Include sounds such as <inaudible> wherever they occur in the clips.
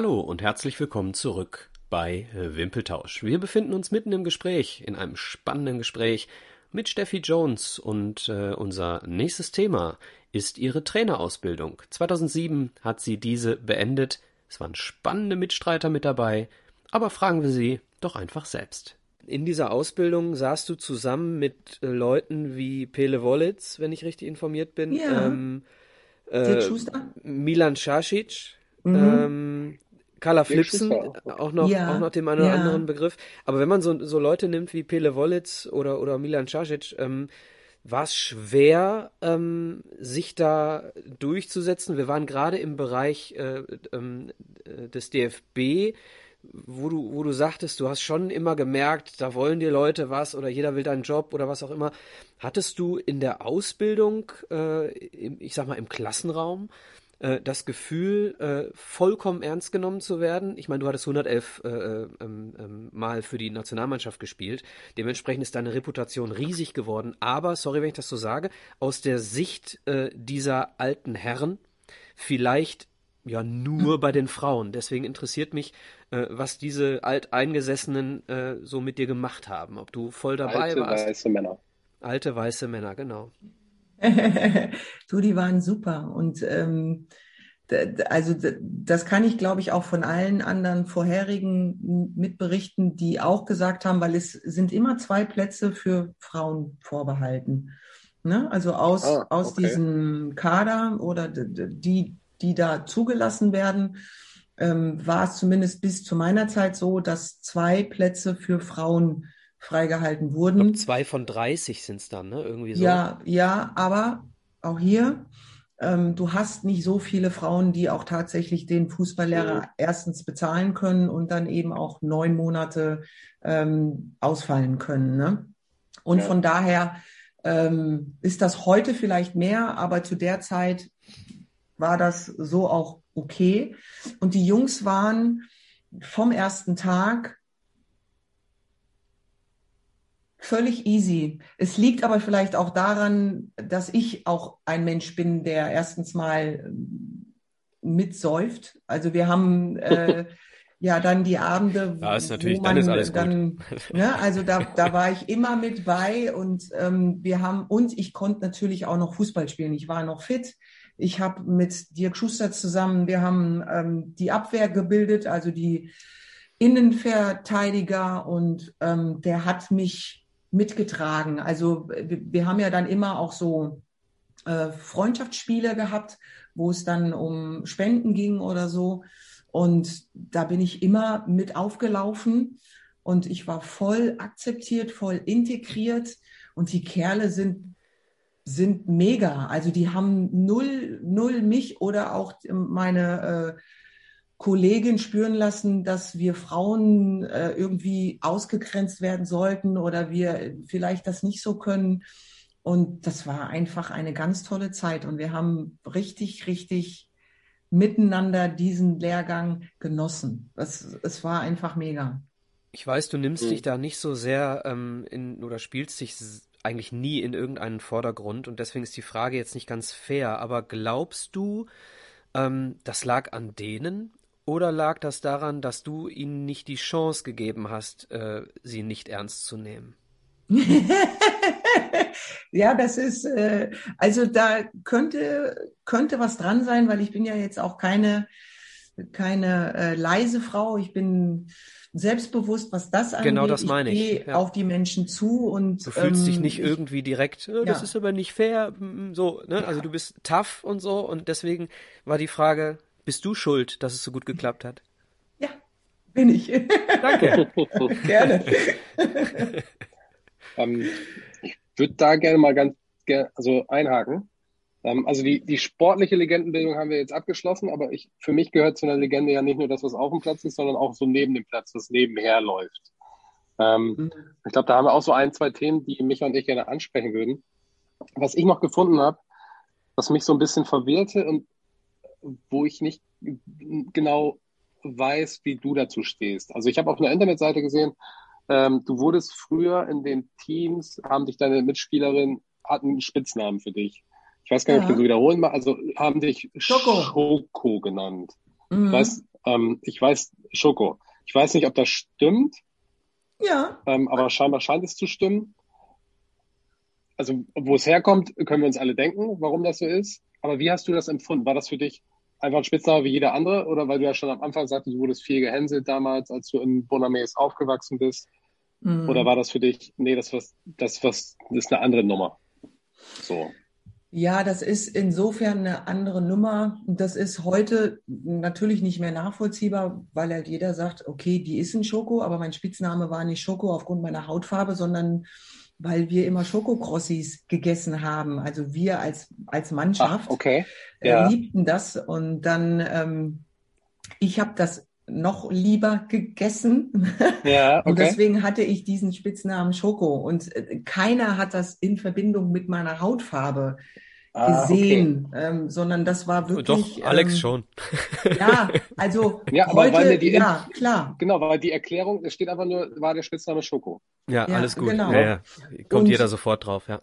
Hallo und herzlich willkommen zurück bei Wimpeltausch. Wir befinden uns mitten im Gespräch, in einem spannenden Gespräch mit Steffi Jones und äh, unser nächstes Thema ist ihre Trainerausbildung. 2007 hat sie diese beendet. Es waren spannende Mitstreiter mit dabei, aber fragen wir sie doch einfach selbst. In dieser Ausbildung saßt du zusammen mit äh, Leuten wie Pele Wollitz, wenn ich richtig informiert bin, Ja. ähm, äh? Milan Šašić, Mhm. ähm, Carla Flipsen, auch noch, Ja, auch noch dem einen oder ja. anderen Begriff. Aber wenn man so, so Leute nimmt wie Pele Wollitz oder, oder Milan Šašić, ähm, war es schwer, ähm, sich da durchzusetzen. Wir waren gerade im Bereich äh, ähm, äh, des DFB, wo du, wo du sagtest, du hast schon immer gemerkt, da wollen die Leute was oder jeder will deinen Job oder was auch immer. Hattest du in der Ausbildung, äh, im, ich sag mal im Klassenraum, äh, das Gefühl, äh, vollkommen ernst genommen zu werden. Ich meine, du hattest 111 äh, ähm, ähm, Mal für die Nationalmannschaft gespielt. Dementsprechend ist deine Reputation riesig geworden. Aber, sorry, wenn ich das so sage, aus der Sicht äh, dieser alten Herren vielleicht ja nur bei den Frauen. Deswegen interessiert mich, äh, was diese Alteingesessenen äh, so mit dir gemacht haben. Ob du voll dabei Alte warst. weiße Männer. Alte weiße Männer, genau. <laughs> du, die waren super. Und ähm, also das kann ich, glaube ich, auch von allen anderen vorherigen mitberichten, die auch gesagt haben, weil es sind immer zwei Plätze für Frauen vorbehalten. Ne? Also aus, Ah, aus okay. diesem Kader oder die, die da zugelassen werden, ähm, war es zumindest bis zu meiner Zeit so, dass zwei Plätze für Frauen freigehalten wurden. glaube, zwei von 30 sind es dann, ne? Irgendwie so. Ja, ja, aber auch hier, ähm, du hast nicht so viele Frauen, die auch tatsächlich den Fußballlehrer Mhm. erstens bezahlen können und dann eben auch neun Monate ähm, ausfallen können. Ne? Und Ja. von daher ähm, ist das heute vielleicht mehr, aber zu der Zeit war das so auch okay. Und die Jungs waren vom ersten Tag völlig easy. Es liegt aber vielleicht auch daran, dass ich auch ein Mensch bin, der erstens mal ähm, mitsäuft. Also wir haben äh, <laughs> ja dann die Abende, Ja, ist natürlich, wo dann man ist alles gut. dann, ne, <laughs> also da, da war ich immer mit bei und ähm, wir haben und ich konnte natürlich auch noch Fußball spielen. Ich war noch fit. Ich habe mit Dirk Schuster zusammen, wir haben ähm, die Abwehr gebildet, also die Innenverteidiger und ähm, der hat mich mitgetragen. Also wir, haben ja dann immer auch so äh, Freundschaftsspiele gehabt, wo es dann um Spenden ging oder so. Und da bin ich immer mit aufgelaufen und ich war voll akzeptiert, voll integriert. Und die Kerle sind, sind mega. Also die haben null, null mich oder auch meine äh, Kollegin spüren lassen, dass wir Frauen äh, irgendwie ausgegrenzt werden sollten oder wir vielleicht das nicht so können. Und das war einfach eine ganz tolle Zeit. Und wir haben richtig, richtig miteinander diesen Lehrgang genossen. Das, es war einfach mega. Ich weiß, du nimmst Mhm. dich da nicht so sehr ähm, in oder spielst dich eigentlich nie in irgendeinen Vordergrund und deswegen ist die Frage jetzt nicht ganz fair. Aber glaubst du, ähm, das lag an denen oder lag das daran, dass du ihnen nicht die Chance gegeben hast, äh, sie nicht ernst zu nehmen? <laughs> ja, das ist, äh, also da könnte, könnte was dran sein, weil ich bin ja jetzt auch keine, keine äh, leise Frau. Ich bin selbstbewusst, was das angeht. Genau das meine ich, gehe ja. auf die Menschen zu und Du fühlst dich ähm, nicht ich- irgendwie direkt, äh, das Ja. ist aber nicht fair, so, ne? Also du bist tough und so und deswegen war die Frage, bist du schuld, dass es so gut geklappt hat? Ja, bin ich. <laughs> Danke. <laughs> Gerne. <laughs> Ähm, ich würde da gerne mal ganz gerne also einhaken. Ähm, also die, die sportliche Legendenbildung haben wir jetzt abgeschlossen, aber ich, für mich gehört zu einer Legende ja nicht nur das, was auf dem Platz ist, sondern auch so neben dem Platz, was nebenher läuft. Ähm, ich glaube, da haben wir auch so ein, zwei Themen, die Micha und ich gerne ansprechen würden. Was ich noch gefunden habe, was mich so ein bisschen verwirrte und wo ich nicht genau weiß, wie du dazu stehst. Also ich habe auf einer Internetseite gesehen, ähm, du wurdest früher in den Teams, haben dich deine Mitspielerin, hatten einen Spitznamen für dich. Ich weiß gar nicht, ob ich Ja. so wiederholen mag, also haben dich Schoko. Schoko genannt. Mhm. Ich weiß, Ähm, ich weiß, Schoko, ich weiß nicht, ob das stimmt. Ja. Ähm, aber scheinbar scheint es zu stimmen. Also, wo es herkommt, können wir uns alle denken, warum das so ist. Aber wie hast du das empfunden? War das für dich einfach ein Spitzname wie jeder andere? Oder weil du ja schon am Anfang sagtest, du wurdest viel gehänselt damals, als du in Bonames aufgewachsen bist? Mhm. Oder war das für dich, nee, das, was, das, was, das ist eine andere Nummer? So. Ja, das ist insofern eine andere Nummer. Das ist heute natürlich nicht mehr nachvollziehbar, weil halt jeder sagt, okay, die ist ein Schoko, aber mein Spitzname war nicht Schoko aufgrund meiner Hautfarbe, sondern weil wir immer Schokokrossis gegessen haben. Also wir als, als Mannschaft Ach, okay. Äh, ja. liebten das. Und dann, ähm, ich habe das noch lieber gegessen. Ja, <laughs> okay. Und deswegen hatte ich diesen Spitznamen Schoko. Und äh, keiner hat das in Verbindung mit meiner Hautfarbe ah, gesehen, okay. ähm, sondern das war wirklich. Doch, Alex ähm, schon. <laughs> Ja, also <laughs> ja, heute, aber weil die, ja, klar. Genau, weil die Erklärung, es steht einfach nur, war der Spitzname Schoko. Ja, ja alles gut. Genau. Ja, ja. Kommt und, jeder sofort drauf, ja.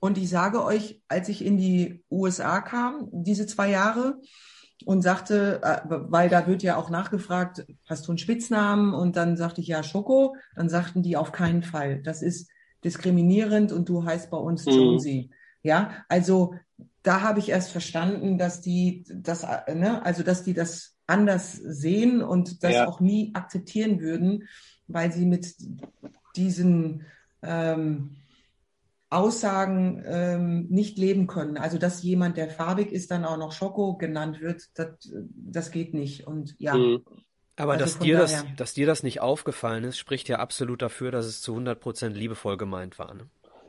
Und ich sage euch, als ich in die USA kam, diese zwei Jahre, und sagte, äh, weil da wird ja auch nachgefragt, hast du einen Spitznamen? Und dann sagte ich ja Schoko. Dann sagten die auf keinen Fall. Das ist diskriminierend und du heißt bei uns mhm. Jonesy. Ja, also da habe ich erst verstanden, dass die das, ne, also dass die das anders sehen und das ja. auch nie akzeptieren würden, weil sie mit diesen ähm, Aussagen ähm, nicht leben können. Also dass jemand, der farbig ist, dann auch noch Schoko genannt wird, das, das geht nicht. Und ja. Mhm. Aber also dass, dir das, dass dir das nicht aufgefallen ist, spricht ja absolut dafür, dass es zu 100 Prozent liebevoll gemeint war. Ne?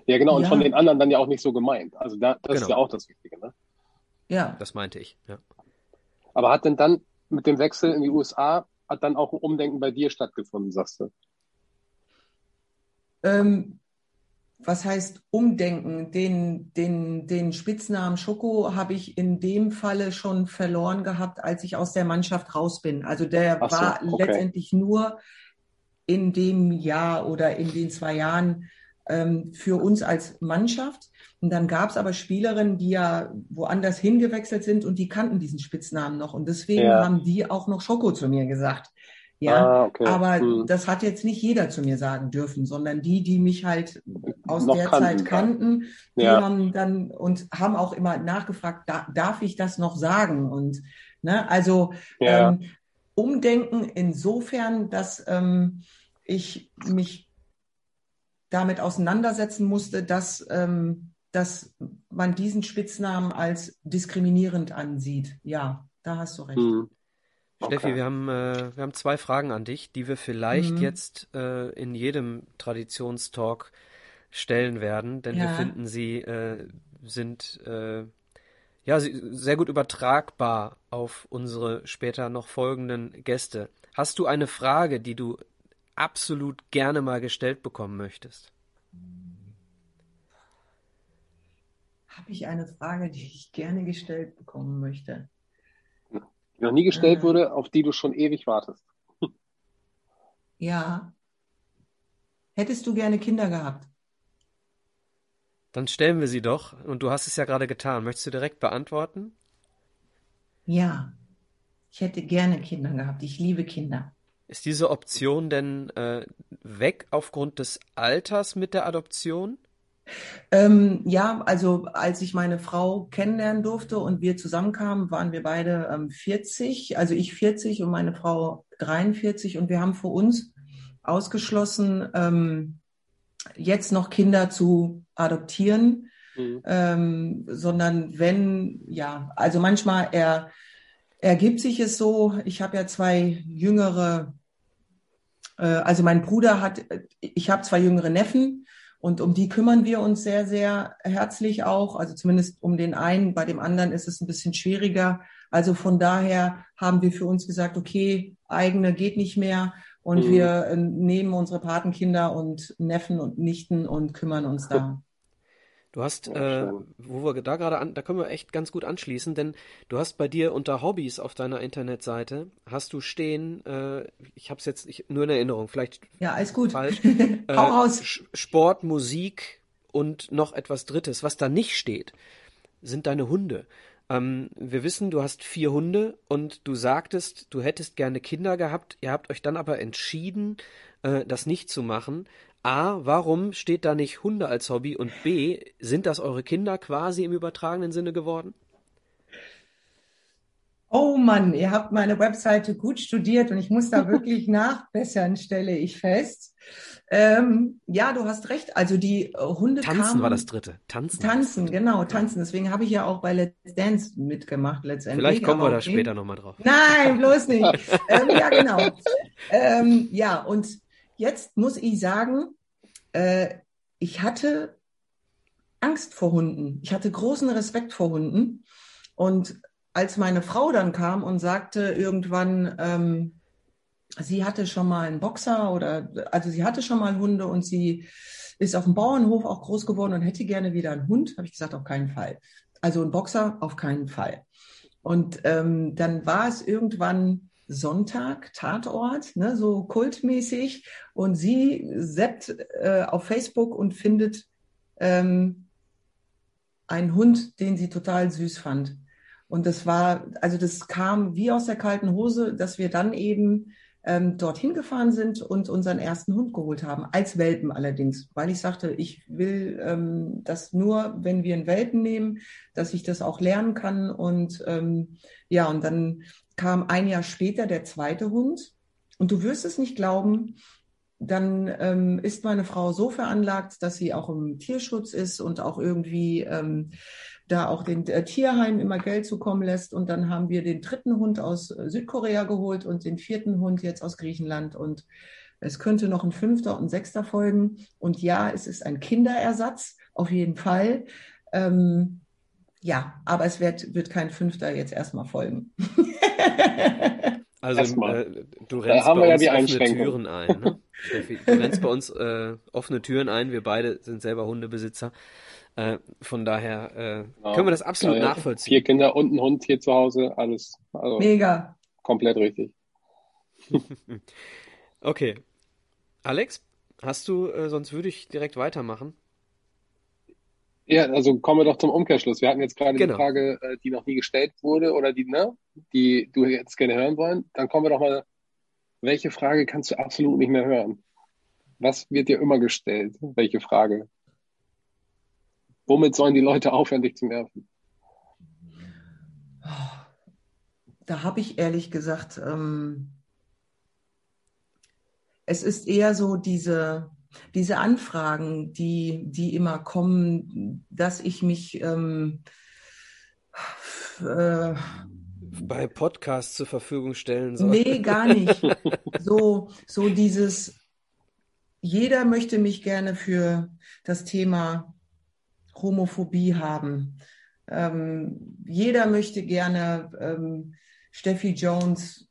Ja, genau. Und ja. von den anderen dann ja auch nicht so gemeint. Also da, das genau. ist ja auch das Wichtige. Ne? Ja. Das meinte ich, ja. Aber hat denn dann mit dem Wechsel in die USA, hat dann auch ein Umdenken bei dir stattgefunden, sagst du? Ähm, was heißt umdenken? Den, den, den Spitznamen Schoko habe ich in dem Falle schon verloren gehabt, als ich aus der Mannschaft raus bin. Also der so, war okay. letztendlich nur in dem Jahr oder in den zwei Jahren ähm, für uns als Mannschaft. Und dann gab es aber Spielerinnen, die ja woanders hingewechselt sind und die kannten diesen Spitznamen noch. Und deswegen ja. haben die auch noch Schoko zu mir gesagt. Ja, ah, okay. aber hm. das hat jetzt nicht jeder zu mir sagen dürfen, sondern die, die mich halt aus Noch der kannten, Zeit kannten, die ja. haben dann und haben auch immer nachgefragt, da, darf ich das noch sagen? Und ne, also ja. ähm, umdenken insofern, dass ähm, ich mich damit auseinandersetzen musste, dass ähm, dass man diesen Spitznamen als diskriminierend ansieht. Ja, da hast du recht. Hm. Steffi, wir haben, äh, wir haben zwei Fragen an dich, die wir vielleicht mhm. jetzt äh, in jedem Traditionstalk stellen werden, denn ja. wir finden, sie äh, sind äh, ja sehr gut übertragbar auf unsere später noch folgenden Gäste. Hast du eine Frage, die du absolut gerne mal gestellt bekommen möchtest? Habe ich eine Frage, die ich gerne gestellt bekommen möchte? die noch nie gestellt wurde, auf die du schon ewig wartest. <laughs> Ja. Hättest du gerne Kinder gehabt? Dann stellen wir sie doch. Und du hast es ja gerade getan. Möchtest du direkt beantworten? Ja. Ich hätte gerne Kinder gehabt. Ich liebe Kinder. Ist diese Option denn äh, weg aufgrund des Alters mit der Adoption? Ähm, ja, also als ich meine Frau kennenlernen durfte und wir zusammenkamen, waren wir beide ähm, 40, also ich 40 und meine Frau 43 und wir haben für uns ausgeschlossen, ähm, jetzt noch Kinder zu adoptieren, mhm. ähm, sondern wenn, ja, also manchmal er, ergibt sich es so, ich habe ja zwei jüngere, also mein Bruder hat, ich habe zwei jüngere Neffen, und um die kümmern wir uns sehr, sehr herzlich auch. Also zumindest um den einen. Bei dem anderen ist es ein bisschen schwieriger. Also von daher haben wir für uns gesagt, okay, eigene geht nicht mehr. Und mhm. wir äh, nehmen unsere Patenkinder und Neffen und Nichten und kümmern uns da. Du hast, äh, wo wir da gerade an, da können wir echt ganz gut anschließen, denn du hast bei dir unter Hobbys auf deiner Internetseite, hast du stehen, äh, ich habe es jetzt ich, nur in Erinnerung, vielleicht ja, alles gut. falsch, <laughs> äh, Hau raus. Sport, Musik und noch etwas Drittes. Was da nicht steht, sind deine Hunde. Ähm, wir wissen, du hast vier Hunde und du sagtest, du hättest gerne Kinder gehabt. Ihr habt euch dann aber entschieden, äh, das nicht zu machen. A, warum steht da nicht Hunde als Hobby? Und B, sind das eure Kinder quasi im übertragenen Sinne geworden? Oh Mann, ihr habt meine Webseite gut studiert und ich muss da <laughs> wirklich nachbessern, stelle ich fest. Ähm, ja, du hast recht. Also die äh, Hunde Tanzen kamen, war das dritte. Tanzen. Tanzen, genau, tanzen. Deswegen habe ich ja auch bei Let's Dance mitgemacht letztendlich. Vielleicht kommen wir da später nochmal drauf. Nein, bloß nicht. <laughs> ähm, ja, genau. Ähm, ja, und jetzt muss ich sagen, äh, ich hatte Angst vor Hunden. Ich hatte großen Respekt vor Hunden. Und als meine Frau dann kam und sagte irgendwann, ähm, sie hatte schon mal einen Boxer oder also sie hatte schon mal Hunde und sie ist auf dem Bauernhof auch groß geworden und hätte gerne wieder einen Hund, habe ich gesagt, auf keinen Fall. Also ein Boxer auf keinen Fall. Und ähm, dann war es irgendwann Sonntag, Tatort, ne, so kultmäßig. Und sie seppt äh, auf Facebook und findet ähm, einen Hund, den sie total süß fand. Und das war, also das kam wie aus der kalten Hose, dass wir dann eben ähm, dorthin gefahren sind und unseren ersten Hund geholt haben, als Welpen allerdings, weil ich sagte, ich will ähm, das nur, wenn wir einen Welpen nehmen, dass ich das auch lernen kann. Und ähm, ja, und dann kam ein Jahr später der zweite Hund. Und du wirst es nicht glauben, dann ähm, ist meine Frau so veranlagt, dass sie auch im Tierschutz ist und auch irgendwie ähm, da auch den äh, Tierheim immer Geld zukommen lässt. Und dann haben wir den dritten Hund aus äh, Südkorea geholt und den vierten Hund jetzt aus Griechenland. Und es könnte noch ein fünfter und ein sechster folgen. Und ja, es ist ein Kinderersatz, auf jeden Fall. Ähm, ja, aber es wird, wird kein fünfter jetzt erstmal folgen. <laughs> Also äh, du rennst haben bei ja uns die offene. Türen ein, ne? <laughs> Steffi, du rennst bei uns äh, offene Türen ein. Wir beide sind selber Hundebesitzer. Äh, von daher äh, Genau. können wir das absolut Äh, nachvollziehen. Vier Kinder und ein Hund hier zu Hause, alles also Mega. komplett richtig. <laughs> Okay. Alex, hast du, äh, sonst würde ich direkt weitermachen. Ja, also kommen wir doch zum Umkehrschluss. Wir hatten jetzt gerade Genau. die Frage, äh, die noch nie gestellt wurde oder die, ne, die du jetzt gerne hören wollen. Dann kommen wir doch mal, welche Frage kannst du absolut nicht mehr hören? Was wird dir immer gestellt? Welche Frage? Womit sollen die Leute aufhören, dich zu nerven? Da habe ich ehrlich gesagt, ähm, es ist eher so diese, diese Anfragen, die, die immer kommen, dass ich mich ähm, äh, Bei Podcasts zur Verfügung stellen soll. Nee, gar nicht. <laughs> So, so dieses, jeder möchte mich gerne für das Thema Homophobie haben. Ähm, jeder möchte gerne ähm, Steffi Jones,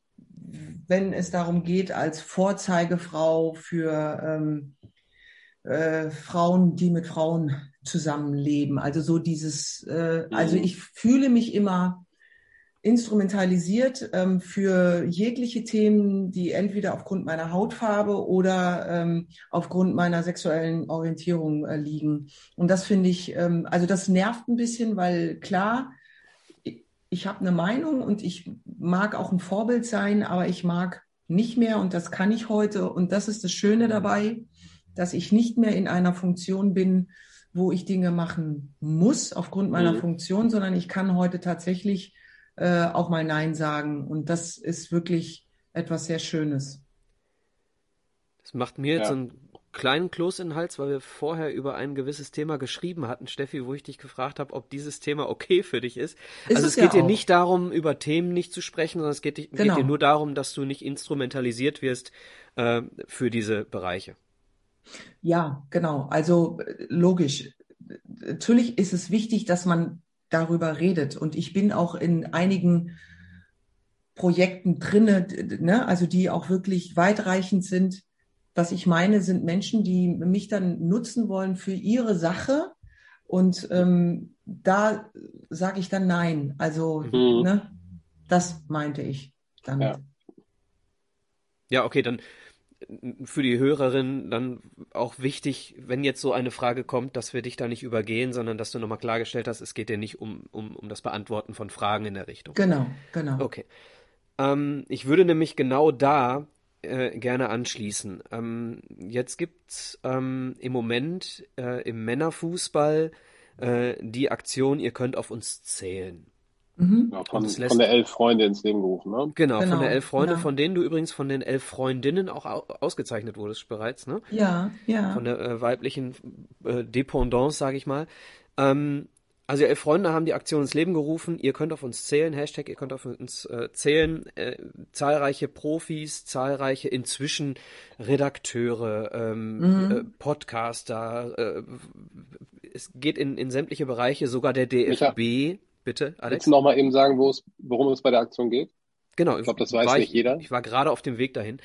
wenn es darum geht, als Vorzeigefrau für ähm, äh, Frauen, die mit Frauen zusammenleben. Also so dieses, äh, also Mhm. ich fühle mich immer instrumentalisiert ähm, für jegliche Themen, die entweder aufgrund meiner Hautfarbe oder ähm, aufgrund meiner sexuellen Orientierung äh, liegen. Und das finde ich, ähm, also das nervt ein bisschen, weil klar, ich, habe eine Meinung und ich mag auch ein Vorbild sein, aber ich mag nicht mehr und das kann ich heute. Und das ist das Schöne dabei, dass ich nicht mehr in einer Funktion bin, wo ich Dinge machen muss aufgrund meiner Mhm. Funktion, sondern ich kann heute tatsächlich äh, auch mal Nein sagen. Und das ist wirklich etwas sehr Schönes. Das macht mir jetzt Ja. so einen kleinen Kloß in den Hals, weil wir vorher über ein gewisses Thema geschrieben hatten, Steffi, wo ich dich gefragt habe, ob dieses Thema okay für dich ist. Ist also es es geht ja dir auch. nicht darum, über Themen nicht zu sprechen, sondern es geht, dich- geht Genau. dir nur darum, dass du nicht instrumentalisiert wirst äh, für diese Bereiche. Ja, genau. Also logisch. Natürlich ist es wichtig, dass man darüber redet. Und ich bin auch in einigen Projekten drinne, ne, also die auch wirklich weitreichend sind. Was ich meine, sind Menschen, die mich dann nutzen wollen für ihre Sache. Und ähm, da sage ich dann nein. Also, Mhm. ne, das meinte ich damit. Ja. Ja, okay, dann für die Hörerin dann auch wichtig, wenn jetzt so eine Frage kommt, dass wir dich da nicht übergehen, sondern dass du nochmal klargestellt hast, es geht dir nicht um, um, um das Beantworten von Fragen in der Richtung. Genau, genau. Okay. Ähm, ich würde nämlich genau da äh, gerne anschließen. Ähm, jetzt gibt's ähm, im Moment äh, im Männerfußball äh, die Aktion, ihr könnt auf uns zählen. Mhm. Ja, von, lässt, von, der elf Freunde ins Leben gerufen, ne? Genau, genau von der elf Freunde, ja. von denen du übrigens von den elf Freundinnen auch ausgezeichnet wurdest bereits, ne? Ja, ja. Von der äh, weiblichen äh, Dependance, sage ich mal. Ähm, also elf Freunde haben die Aktion ins Leben gerufen. Ihr könnt auf uns zählen. Hashtag, ihr könnt auf uns äh, zählen. Äh, zahlreiche Profis, zahlreiche inzwischen Redakteure, ähm, mhm. äh, Podcaster. Äh, es geht in, in sämtliche Bereiche, sogar der DFB. Micha, Bitte, Alex? Willst du noch mal eben sagen, worum es bei der Aktion geht? Genau. Ich glaube, das weiß nicht ich, jeder. Ich war gerade auf dem Weg dahin.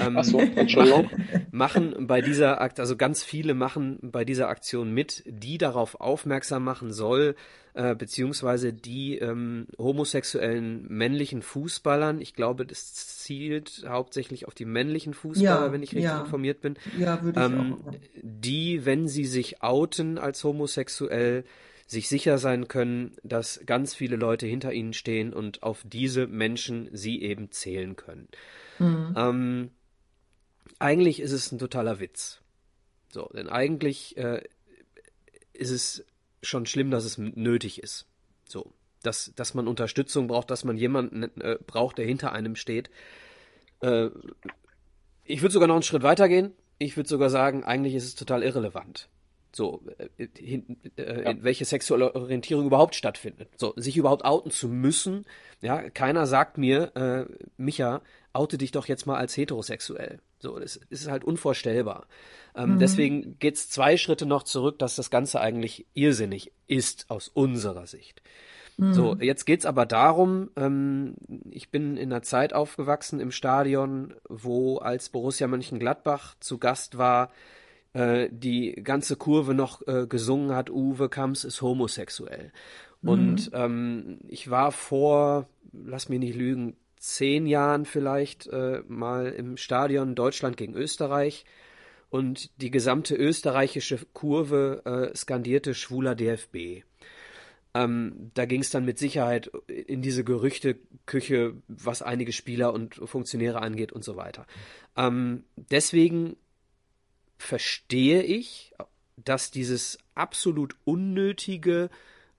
Ähm, Ach so, Entschuldigung. <laughs> Machen bei dieser Aktion, also ganz viele machen bei dieser Aktion mit, die darauf aufmerksam machen soll, äh, beziehungsweise die ähm, homosexuellen männlichen Fußballern, ich glaube, das zielt hauptsächlich auf die männlichen Fußballer, ja, wenn ich richtig ja. informiert bin, ja, würde ich ähm, auch. die, wenn sie sich outen als homosexuell, sich sicher sein können, dass ganz viele Leute hinter ihnen stehen und auf diese Menschen sie eben zählen können. Mhm. Ähm, eigentlich ist es ein totaler Witz. So, denn eigentlich äh, ist es schon schlimm, dass es nötig ist. So, dass, dass man Unterstützung braucht, dass man jemanden äh, braucht, der hinter einem steht. Äh, ich würde sogar noch einen Schritt weiter gehen. Ich würde sogar sagen, eigentlich ist es total irrelevant. So, äh, hin, äh, ja. welche sexuelle Orientierung überhaupt stattfindet. So, sich überhaupt outen zu müssen. Ja, keiner sagt mir, äh, Micha, oute dich doch jetzt mal als heterosexuell. So, das ist halt unvorstellbar. Ähm, mhm. Deswegen geht's zwei Schritte noch zurück, dass das Ganze eigentlich irrsinnig ist aus unserer Sicht. Mhm. So, jetzt geht's aber darum, ähm, ich bin in einer Zeit aufgewachsen im Stadion, wo als Borussia Mönchengladbach zu Gast war, äh, die ganze Kurve noch äh, gesungen hat, Uwe Kamps ist homosexuell. Mhm. Und ähm, ich war vor, lass mich nicht lügen, zehn Jahren vielleicht äh, mal im Stadion Deutschland gegen Österreich und die gesamte österreichische Kurve äh, skandierte schwuler DFB. Ähm, da ging es dann mit Sicherheit in diese Gerüchteküche, was einige Spieler und Funktionäre angeht und so weiter. Ähm, deswegen verstehe ich, dass dieses absolut unnötige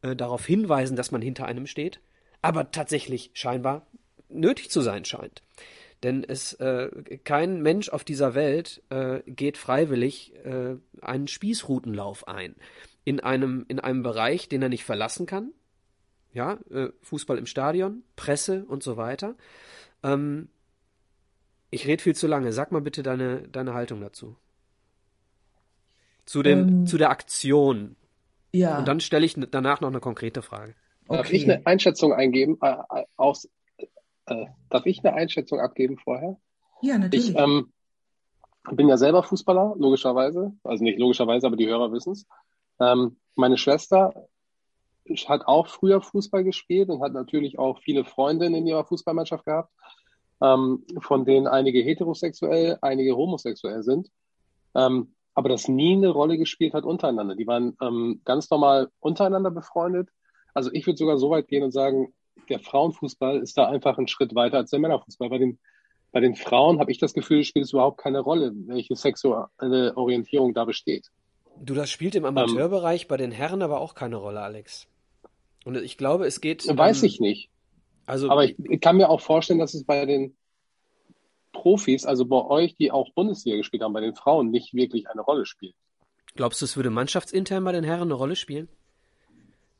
äh, darauf hinweisen, dass man hinter einem steht, aber tatsächlich scheinbar nötig zu sein scheint. Denn es äh, kein Mensch auf dieser Welt äh, geht freiwillig äh, einen Spießrutenlauf ein in einem in einem Bereich, den er nicht verlassen kann. Ja, äh, Fußball im Stadion, Presse und so weiter. Ähm, ich rede viel zu lange. Sag mal bitte deine deine Haltung dazu. Zu, dem, ähm, zu der Aktion. Ja. Und dann stelle ich danach noch eine konkrete Frage. Okay. Darf ich eine Einschätzung eingeben? Äh, äh, aus, äh, darf ich eine Einschätzung abgeben vorher? Ja, natürlich. Ich ähm, bin ja selber Fußballer, logischerweise. Also nicht logischerweise, aber die Hörer wissen es. Ähm, meine Schwester hat auch früher Fußball gespielt und hat natürlich auch viele Freundinnen in ihrer Fußballmannschaft gehabt, ähm, von denen einige heterosexuell, einige homosexuell sind. Ähm, aber das nie eine Rolle gespielt hat untereinander. Die waren ähm, ganz normal untereinander befreundet. Also ich würde sogar so weit gehen und sagen, der Frauenfußball ist da einfach ein Schritt weiter als der Männerfußball. Bei den, bei den Frauen habe ich das Gefühl, spielt es überhaupt keine Rolle, welche sexuelle Orientierung da besteht. Du, das spielt im Amateurbereich ähm, bei den Herren aber auch keine Rolle, Alex. Und ich glaube, es geht. Weiß ähm, ich nicht. Also, aber ich, ich kann mir auch vorstellen, dass es bei den Profis, also bei euch, die auch Bundesliga gespielt haben, bei den Frauen nicht wirklich eine Rolle spielt. Glaubst du, es würde mannschaftsintern bei den Herren eine Rolle spielen?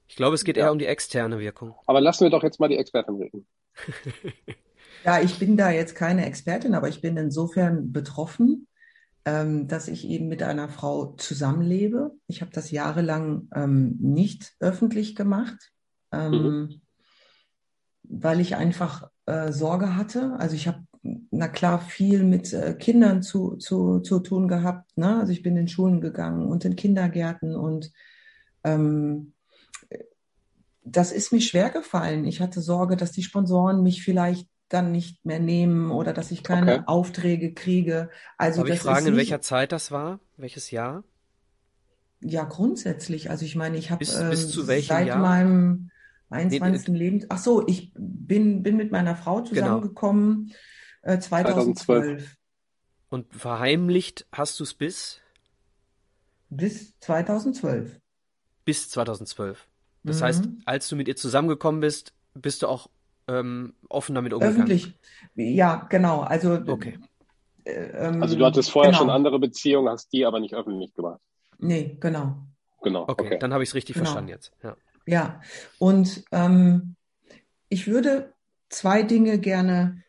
Ich glaube, es geht ja. eher um die externe Wirkung. Aber lassen wir doch jetzt mal die Expertin reden. <laughs> ja, ich bin da jetzt keine Expertin, aber ich bin insofern betroffen, ähm, dass ich eben mit einer Frau zusammenlebe. Ich habe das jahrelang ähm, nicht öffentlich gemacht, ähm, mhm. weil ich einfach äh, Sorge hatte. Also ich habe na klar, viel mit äh, Kindern zu, zu, zu tun gehabt. Ne? Also ich bin in Schulen gegangen und in Kindergärten und ähm, das ist mir schwer gefallen. Ich hatte Sorge, dass die Sponsoren mich vielleicht dann nicht mehr nehmen oder dass ich keine Okay. Aufträge kriege. Also Darf ich das ist fragen, in welcher Zeit das war? Welches Jahr? ja grundsätzlich. Also ich meine, ich habe welchem seit Jahr? meinem Nee, 21. äh, Lebens, ach so, ich bin bin mit meiner Frau genau. Zusammengekommen äh, 2012. 2012 Und verheimlicht hast du es bis? bis 2012. Bis 2012. Das heißt, Mhm. als du mit ihr zusammengekommen bist, bist du auch ähm, offen damit umgegangen. Öffentlich, ja, genau. Also Okay. äh, Also du ähm, hattest vorher schon genau. andere Beziehungen, hast die aber nicht öffentlich gemacht. Nee, genau. Genau, Okay, okay. dann habe ich es richtig Genau. verstanden jetzt. Ja. Ja, und ähm, ich würde zwei Dinge gerne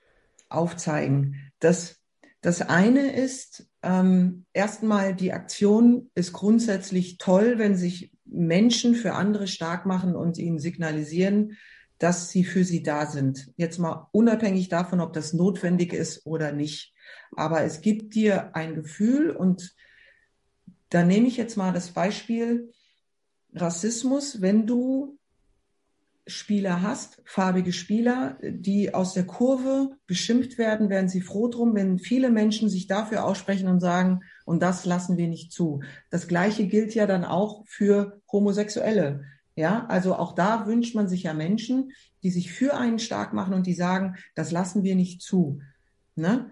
aufzeigen. Das, das eine ist, ähm, erstmal die Aktion ist grundsätzlich toll, wenn sich Menschen für andere stark machen und ihnen signalisieren, dass sie für sie da sind. Jetzt mal unabhängig davon, ob das notwendig ist oder nicht. Aber es gibt dir ein Gefühl und da nehme ich jetzt mal das Beispiel Rassismus, wenn du Spieler hast, farbige Spieler, die aus der Kurve beschimpft werden, werden sie froh drum, wenn viele Menschen sich dafür aussprechen und sagen, und das lassen wir nicht zu. Das Gleiche gilt ja dann auch für Homosexuelle. Ja, also auch da wünscht man sich ja Menschen, die sich für einen stark machen und die sagen, das lassen wir nicht zu. Ne?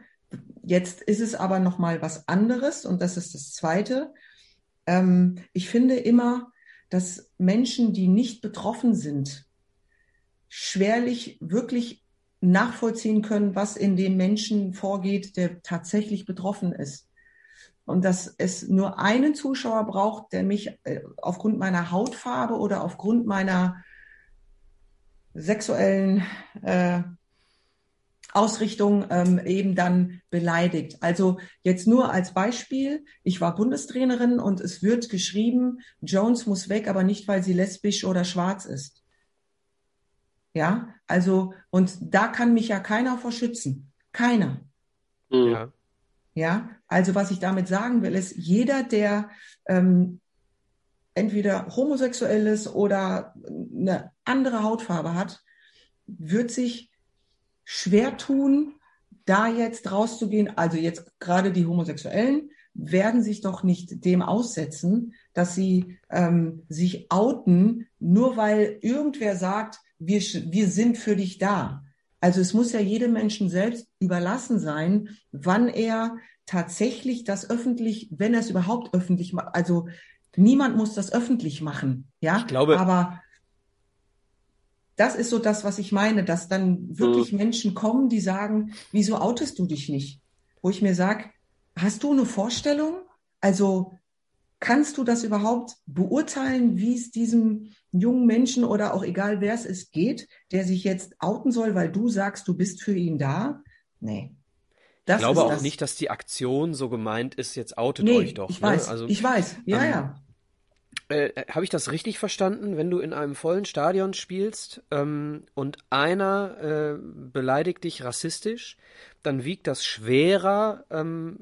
Jetzt ist es aber noch mal was anderes und das ist das Zweite. Ähm, ich finde immer, dass Menschen, die nicht betroffen sind, schwerlich wirklich nachvollziehen können, was in dem Menschen vorgeht, der tatsächlich betroffen ist. Und dass es nur einen Zuschauer braucht, der mich äh, aufgrund meiner Hautfarbe oder aufgrund meiner sexuellen äh, Ausrichtung ähm, eben dann beleidigt. Also jetzt nur als Beispiel, ich war Bundestrainerin und es wird geschrieben, Jones muss weg, aber nicht, weil sie lesbisch oder schwarz ist. Ja, also, und da kann mich ja keiner vor schützen. Keiner. Mhm. Ja. Ja, also was ich damit sagen will, ist, jeder, der ähm, entweder homosexuell ist oder eine andere Hautfarbe hat, wird sich schwer tun, da jetzt rauszugehen. Also jetzt gerade die Homosexuellen werden sich doch nicht dem aussetzen, dass sie ähm, sich outen, nur weil irgendwer sagt, wir, wir sind für dich da. Also es muss ja jedem Menschen selbst überlassen sein, wann er tatsächlich das öffentlich, wenn er es überhaupt öffentlich macht. Also niemand muss das öffentlich machen, ja. Ich glaube- Aber das ist so das, was ich meine, dass dann wirklich Menschen kommen, die sagen, wieso outest du dich nicht? Wo ich mir sage, hast du eine Vorstellung? Also kannst du das überhaupt beurteilen, wie es diesem jungen Menschen oder auch egal wer es ist geht, der sich jetzt outen soll, weil du sagst, du bist für ihn da? Nee. Das Ich glaube auch das. nicht, dass die Aktion so gemeint ist, jetzt outet Nee, euch doch. ich ne? weiß, Also, ich weiß. Ja, ähm, ja. Äh, Habe ich das richtig verstanden? Wenn du in einem vollen Stadion spielst ähm, und einer äh, beleidigt dich rassistisch, dann wiegt das schwerer ähm,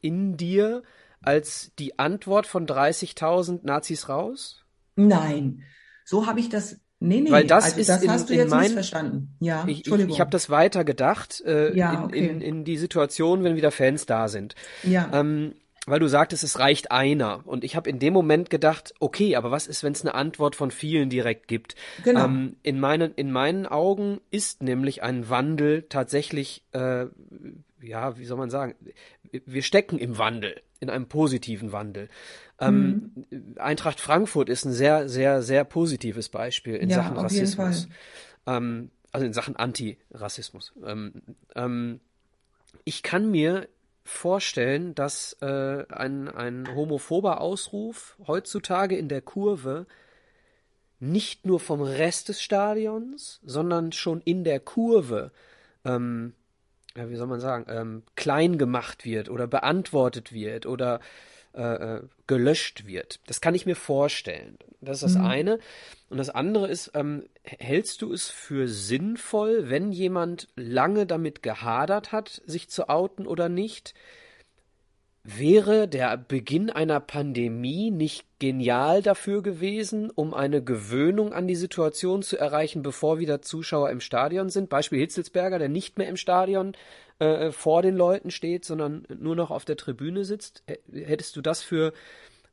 in dir als die Antwort von 30.000 Nazis raus? Nein. So habe ich das. Nee, nee, Weil das also ist das in- hast du in jetzt mein- missverstanden. Ja, Ich, ich, ich habe das weiter gedacht äh, Ja, in, okay. in, in die Situation, wenn wieder Fans da sind. Ja. Ähm, weil du sagtest, es reicht einer. Und ich habe in dem Moment gedacht, okay, aber was ist, wenn es eine Antwort von vielen direkt gibt? Genau. Ähm, in, meinen, in meinen Augen ist nämlich ein Wandel tatsächlich, äh, ja, wie soll man sagen, wir stecken im Wandel, in einem positiven Wandel. Ähm, Mhm. Eintracht Frankfurt ist ein sehr, sehr, sehr positives Beispiel in Ja, Sachen Rassismus. Ähm, also in Sachen Antirassismus. Ähm, ähm, ich kann mir vorstellen, dass äh, ein, ein homophober Ausruf heutzutage in der Kurve nicht nur vom Rest des Stadions, sondern schon in der Kurve, ähm, ja, wie soll man sagen, ähm, klein gemacht wird oder beantwortet wird oder äh, äh, gelöscht wird. Das kann ich mir vorstellen. Das ist das Mhm. eine. Und das andere ist, ähm, hältst du es für sinnvoll, wenn jemand lange damit gehadert hat, sich zu outen oder nicht, Wäre der Beginn einer Pandemie nicht genial dafür gewesen, um eine Gewöhnung an die Situation zu erreichen, bevor wieder Zuschauer im Stadion sind? Beispiel Hitzelsberger, der nicht mehr im Stadion äh, vor den Leuten steht, sondern nur noch auf der Tribüne sitzt. Hättest du das für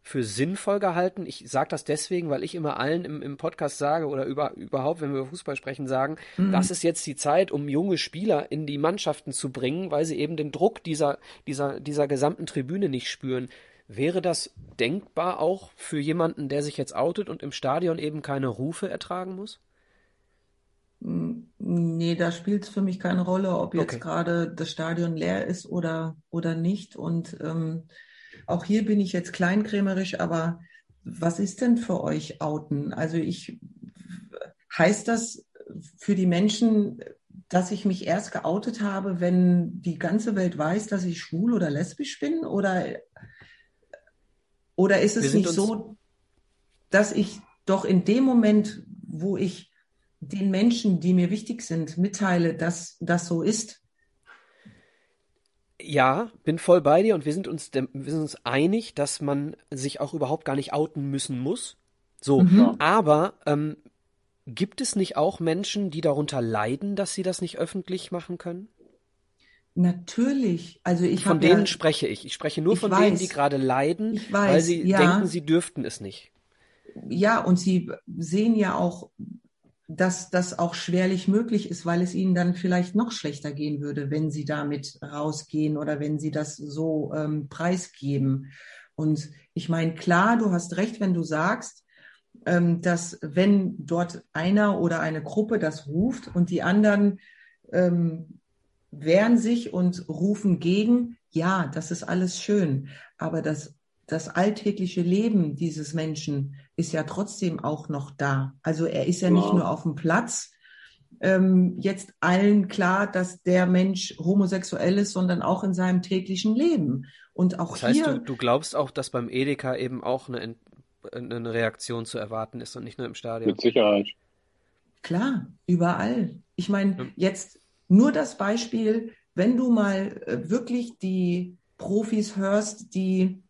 für sinnvoll gehalten. Ich sage das deswegen, weil ich immer allen im, im Podcast sage oder über, überhaupt, wenn wir über Fußball sprechen, sagen, mhm. das ist jetzt die Zeit, um junge Spieler in die Mannschaften zu bringen, weil sie eben den Druck dieser, dieser, dieser gesamten Tribüne nicht spüren. Wäre das denkbar auch für jemanden, der sich jetzt outet und im Stadion eben keine Rufe ertragen muss? Nee, da spielt es für mich keine Rolle, ob jetzt okay. gerade das Stadion leer ist oder, oder nicht. Und ähm, auch hier bin ich jetzt kleinkrämerisch, aber was ist denn für euch Outen? Also ich, heißt das für die Menschen, dass ich mich erst geoutet habe, wenn die ganze Welt weiß, dass ich schwul oder lesbisch bin? Oder, oder ist es nicht so, dass ich doch in dem Moment, wo ich den Menschen, die mir wichtig sind, mitteile, dass das so ist, ja, bin voll bei dir und wir sind uns, wir sind uns einig, dass man sich auch überhaupt gar nicht outen müssen muss. So, mhm. aber ähm, gibt es nicht auch Menschen, die darunter leiden, dass sie das nicht öffentlich machen können? Natürlich. Also ich von denen ja, spreche ich. Ich spreche nur ich von weiß, denen, die gerade leiden, weiß, weil sie ja. denken, sie dürften es nicht. Ja, und sie sehen ja auch dass das auch schwerlich möglich ist, weil es ihnen dann vielleicht noch schlechter gehen würde, wenn sie damit rausgehen oder wenn sie das so ähm, preisgeben. Und ich meine, klar, du hast recht, wenn du sagst, ähm, dass wenn dort einer oder eine Gruppe das ruft und die anderen ähm, wehren sich und rufen gegen, ja, das ist alles schön. Aber das das alltägliche Leben dieses Menschen ist ja trotzdem auch noch da. Also er ist ja, ja. nicht nur auf dem Platz, ähm, jetzt allen klar, dass der Mensch homosexuell ist, sondern auch in seinem täglichen Leben. Und auch das heißt, hier. Du, du glaubst auch, dass beim Edeka eben auch eine, eine Reaktion zu erwarten ist und nicht nur im Stadion? Mit Sicherheit. Klar, überall. Ich meine, ja. jetzt nur das Beispiel, wenn du mal äh, wirklich die Profis hörst, die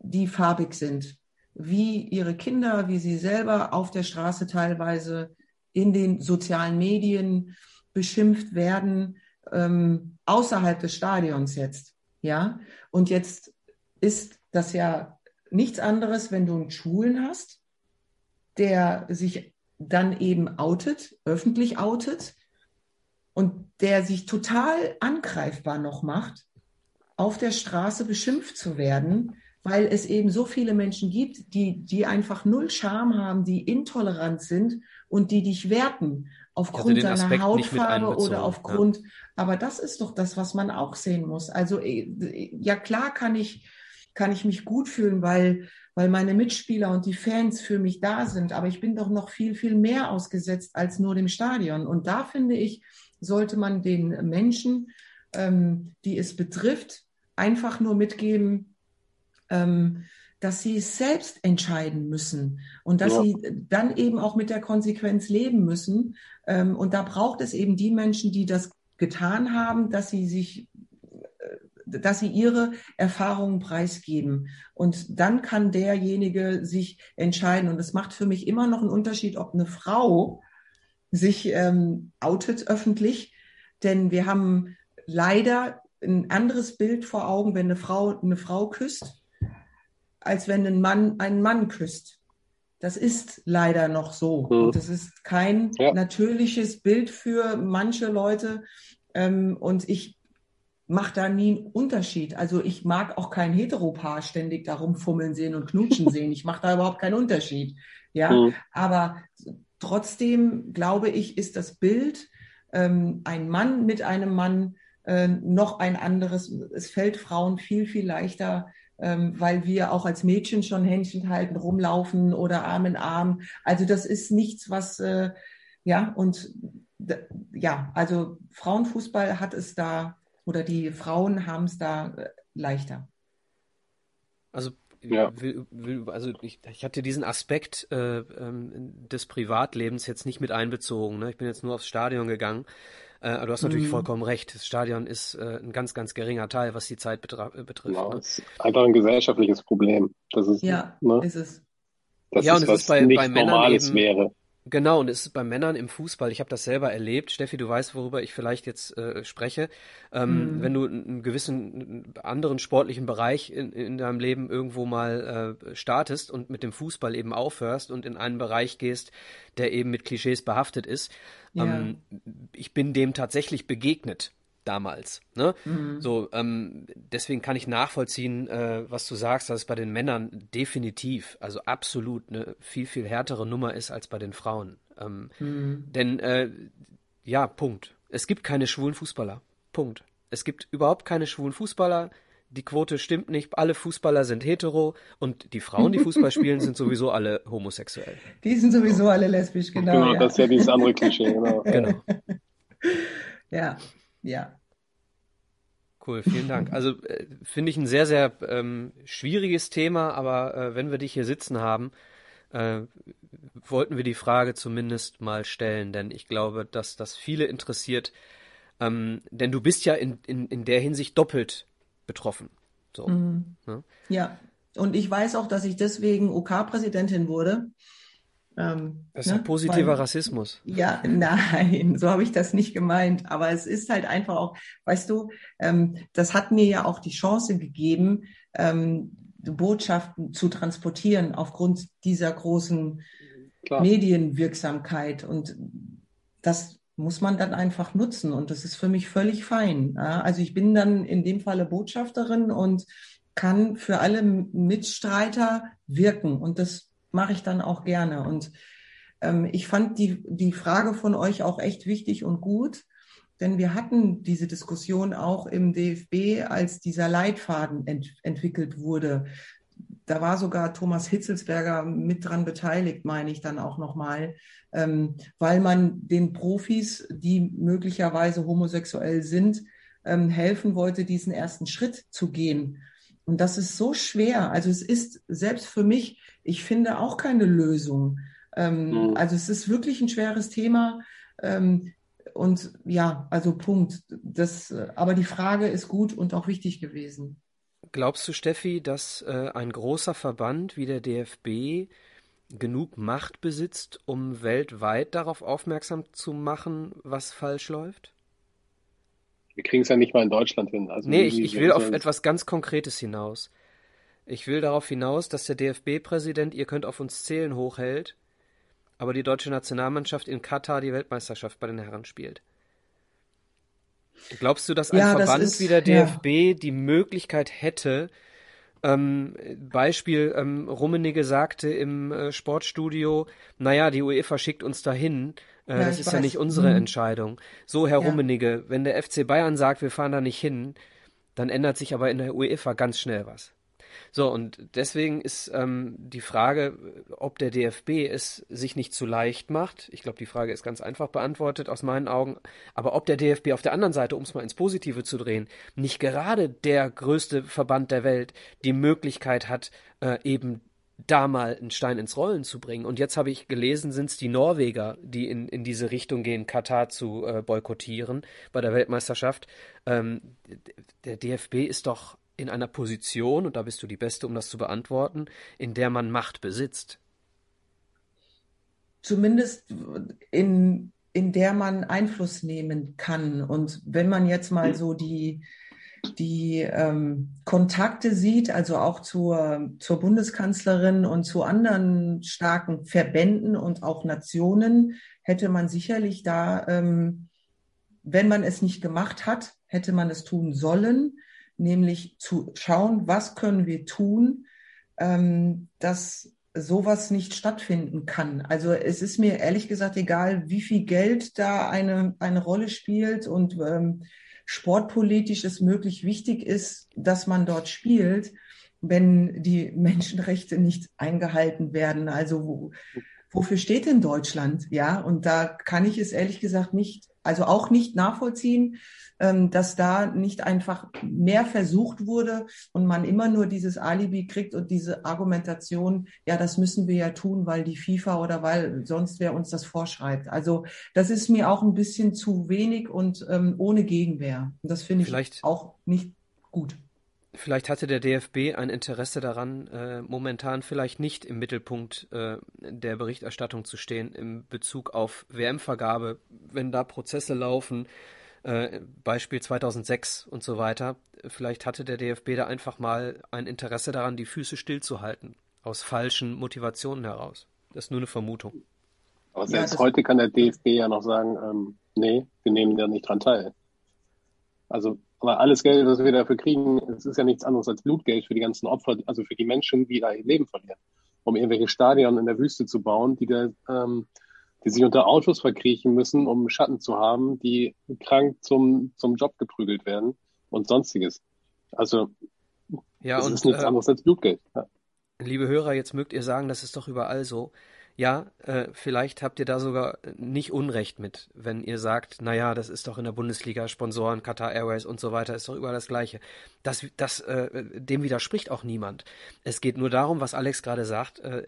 die farbig sind, wie ihre Kinder, wie sie selber auf der Straße teilweise in den sozialen Medien beschimpft werden, ähm, außerhalb des Stadions jetzt. Ja, und jetzt ist das ja nichts anderes, wenn du einen Schulen hast, der sich dann eben outet, öffentlich outet und der sich total angreifbar noch macht, auf der Straße beschimpft zu werden, weil es eben so viele Menschen gibt, die, die einfach null Charme haben, die intolerant sind und die dich werten aufgrund deiner Hautfarbe oder aufgrund. Ja. Aber das ist doch das, was man auch sehen muss. Also äh, ja klar kann ich kann ich mich gut fühlen, weil weil meine Mitspieler und die Fans für mich da sind. Aber ich bin doch noch viel viel mehr ausgesetzt als nur dem Stadion. Und da finde ich sollte man den Menschen, ähm, die es betrifft, einfach nur mitgeben, ähm, dass sie selbst entscheiden müssen und dass ja. sie dann eben auch mit der Konsequenz leben müssen. Ähm, und da braucht es eben die Menschen, die das getan haben, dass sie sich äh, dass sie ihre Erfahrungen preisgeben. Und dann kann derjenige sich entscheiden. Und es macht für mich immer noch einen Unterschied, ob eine Frau sich ähm, outet öffentlich. Denn wir haben leider ein anderes Bild vor Augen, wenn eine Frau eine Frau küsst als wenn ein Mann einen Mann küsst. Das ist leider noch so. Mhm. Und das ist kein ja. natürliches Bild für manche Leute. Ähm, und ich mache da nie einen Unterschied. Also ich mag auch kein Heteropaar ständig darum fummeln sehen und knutschen <laughs> sehen. Ich mache da überhaupt keinen Unterschied. Ja, mhm. aber trotzdem glaube ich, ist das Bild ähm, ein Mann mit einem Mann äh, noch ein anderes. Es fällt Frauen viel, viel leichter, ähm, weil wir auch als Mädchen schon Händchen halten, rumlaufen oder Arm in Arm. Also das ist nichts, was, äh, ja, und ja, also Frauenfußball hat es da oder die Frauen haben es da äh, leichter. Also ja. also ich, ich hatte diesen Aspekt äh, ähm, des Privatlebens jetzt nicht mit einbezogen. Ne? Ich bin jetzt nur aufs Stadion gegangen. Äh, du hast natürlich mhm. vollkommen recht. Das Stadion ist äh, ein ganz, ganz geringer Teil, was die Zeit betrifft. Genau, ne? ist einfach ein gesellschaftliches Problem. Das ist, ja, ne? ist es. Das ja, ist, und es ist bei, nicht bei Männern Normales eben, wäre. Genau, und es ist bei Männern im Fußball, ich habe das selber erlebt. Steffi, du weißt, worüber ich vielleicht jetzt äh, spreche. Ähm, mhm. Wenn du einen gewissen anderen sportlichen Bereich in, in deinem Leben irgendwo mal äh, startest und mit dem Fußball eben aufhörst und in einen Bereich gehst, der eben mit Klischees behaftet ist, ja. ähm, ich bin dem tatsächlich begegnet damals. Ne? Mhm. So, ähm, deswegen kann ich nachvollziehen, äh, was du sagst, dass es bei den Männern definitiv, also absolut eine viel, viel härtere Nummer ist als bei den Frauen. Ähm, mhm. Denn äh, ja, Punkt. Es gibt keine schwulen Fußballer. Punkt. Es gibt überhaupt keine schwulen Fußballer. Die Quote stimmt nicht. Alle Fußballer sind hetero und die Frauen, die Fußball spielen, sind sowieso alle homosexuell. Die sind sowieso alle lesbisch, genau. Genau, ja. das ist ja dieses andere Klischee, genau. genau. <laughs> Ja, ja. Cool, vielen Dank. Also äh, finde ich ein sehr, sehr ähm, schwieriges Thema, aber äh, wenn wir dich hier sitzen haben, äh, wollten wir die Frage zumindest mal stellen, denn ich glaube, dass das viele interessiert. Ähm, denn du bist ja in, in, in der Hinsicht doppelt betroffen. So, mhm. ne? Ja, und ich weiß auch, dass ich deswegen OK-Präsidentin wurde. Ähm, das ist ne? ja positiver Weil, Rassismus. Ja, nein, so habe ich das nicht gemeint. Aber es ist halt einfach auch, weißt du, ähm, das hat mir ja auch die Chance gegeben, ähm, Botschaften zu transportieren aufgrund dieser großen Klar. Medienwirksamkeit. Und das muss man dann einfach nutzen. Und das ist für mich völlig fein. Ja? Also ich bin dann in dem Falle Botschafterin und kann für alle Mitstreiter wirken. Und das mache ich dann auch gerne. Und ähm, ich fand die, die Frage von euch auch echt wichtig und gut, denn wir hatten diese Diskussion auch im DFB, als dieser Leitfaden ent entwickelt wurde. Da war sogar Thomas Hitzelsberger mit dran beteiligt, meine ich dann auch nochmal, ähm, weil man den Profis, die möglicherweise homosexuell sind, ähm, helfen wollte, diesen ersten Schritt zu gehen. Und das ist so schwer. Also es ist selbst für mich, ich finde auch keine Lösung. Ähm, mhm. Also es ist wirklich ein schweres Thema. Ähm, und ja, also Punkt. Das, aber die Frage ist gut und auch wichtig gewesen. Glaubst du, Steffi, dass äh, ein großer Verband wie der DFB genug Macht besitzt, um weltweit darauf aufmerksam zu machen, was falsch läuft? Wir kriegen es ja nicht mal in Deutschland hin. Also nee, ich, ich will auf etwas ganz Konkretes hinaus. Ich will darauf hinaus, dass der DFB-Präsident, ihr könnt auf uns zählen, hochhält, aber die deutsche Nationalmannschaft in Katar die Weltmeisterschaft bei den Herren spielt. Glaubst du, dass ein ja, Verband das ist, wie der DFB ja. die Möglichkeit hätte, ähm, Beispiel, ähm, Rummenigge sagte im äh, Sportstudio, naja, die UEFA schickt uns dahin, äh, ja, das ist weiß. ja nicht unsere mhm. Entscheidung. So, Herr ja. Rummenigge, wenn der FC Bayern sagt, wir fahren da nicht hin, dann ändert sich aber in der UEFA ganz schnell was. So, und deswegen ist ähm, die Frage, ob der DFB es sich nicht zu leicht macht. Ich glaube, die Frage ist ganz einfach beantwortet aus meinen Augen. Aber ob der DFB auf der anderen Seite, um es mal ins Positive zu drehen, nicht gerade der größte Verband der Welt die Möglichkeit hat, äh, eben da mal einen Stein ins Rollen zu bringen. Und jetzt habe ich gelesen, sind es die Norweger, die in, in diese Richtung gehen, Katar zu äh, boykottieren bei der Weltmeisterschaft. Ähm, der DFB ist doch in einer Position, und da bist du die Beste, um das zu beantworten, in der man Macht besitzt. Zumindest in, in der man Einfluss nehmen kann. Und wenn man jetzt mal so die die ähm, Kontakte sieht, also auch zur, zur Bundeskanzlerin und zu anderen starken Verbänden und auch Nationen, hätte man sicherlich da, ähm, wenn man es nicht gemacht hat, hätte man es tun sollen, nämlich zu schauen, was können wir tun, ähm, dass sowas nicht stattfinden kann. Also es ist mir ehrlich gesagt egal, wie viel Geld da eine, eine Rolle spielt und ähm, sportpolitisch es möglich wichtig ist, dass man dort spielt, wenn die <laughs> Menschenrechte nicht eingehalten werden. Also wo, wofür steht denn Deutschland? Ja, und da kann ich es ehrlich gesagt nicht also auch nicht nachvollziehen, ähm, dass da nicht einfach mehr versucht wurde und man immer nur dieses Alibi kriegt und diese Argumentation, ja, das müssen wir ja tun, weil die FIFA oder weil sonst wer uns das vorschreibt. Also das ist mir auch ein bisschen zu wenig und ähm, ohne Gegenwehr. Und das finde ich auch nicht gut. Vielleicht hatte der DFB ein Interesse daran, äh, momentan vielleicht nicht im Mittelpunkt äh, der Berichterstattung zu stehen im Bezug auf WM-Vergabe, wenn da Prozesse laufen, äh, Beispiel 2006 und so weiter. Vielleicht hatte der DFB da einfach mal ein Interesse daran, die Füße stillzuhalten, aus falschen Motivationen heraus. Das ist nur eine Vermutung. Aber Ja, selbst das- heute kann der DFB ja noch sagen, ähm, nee, wir nehmen da nicht dran teil. Also, aber alles Geld, was wir dafür kriegen, es ist ja nichts anderes als Blutgeld für die ganzen Opfer, also für die Menschen, die da ihr Leben verlieren. Um irgendwelche Stadien in der Wüste zu bauen, die da, ähm, die sich unter Autos verkriechen müssen, um Schatten zu haben, die krank zum, zum Job geprügelt werden und sonstiges. Also, Ja, das und ist nichts äh, anderes als Blutgeld. Ja. Liebe Hörer, jetzt mögt ihr sagen, das ist doch überall so. Ja, äh, vielleicht habt ihr da sogar nicht Unrecht mit, wenn ihr sagt, naja, das ist doch in der Bundesliga, Sponsoren, Qatar Airways und so weiter, ist doch überall das Gleiche. Das, das, äh, dem widerspricht auch niemand. Es geht nur darum, was Alex gerade sagt, äh,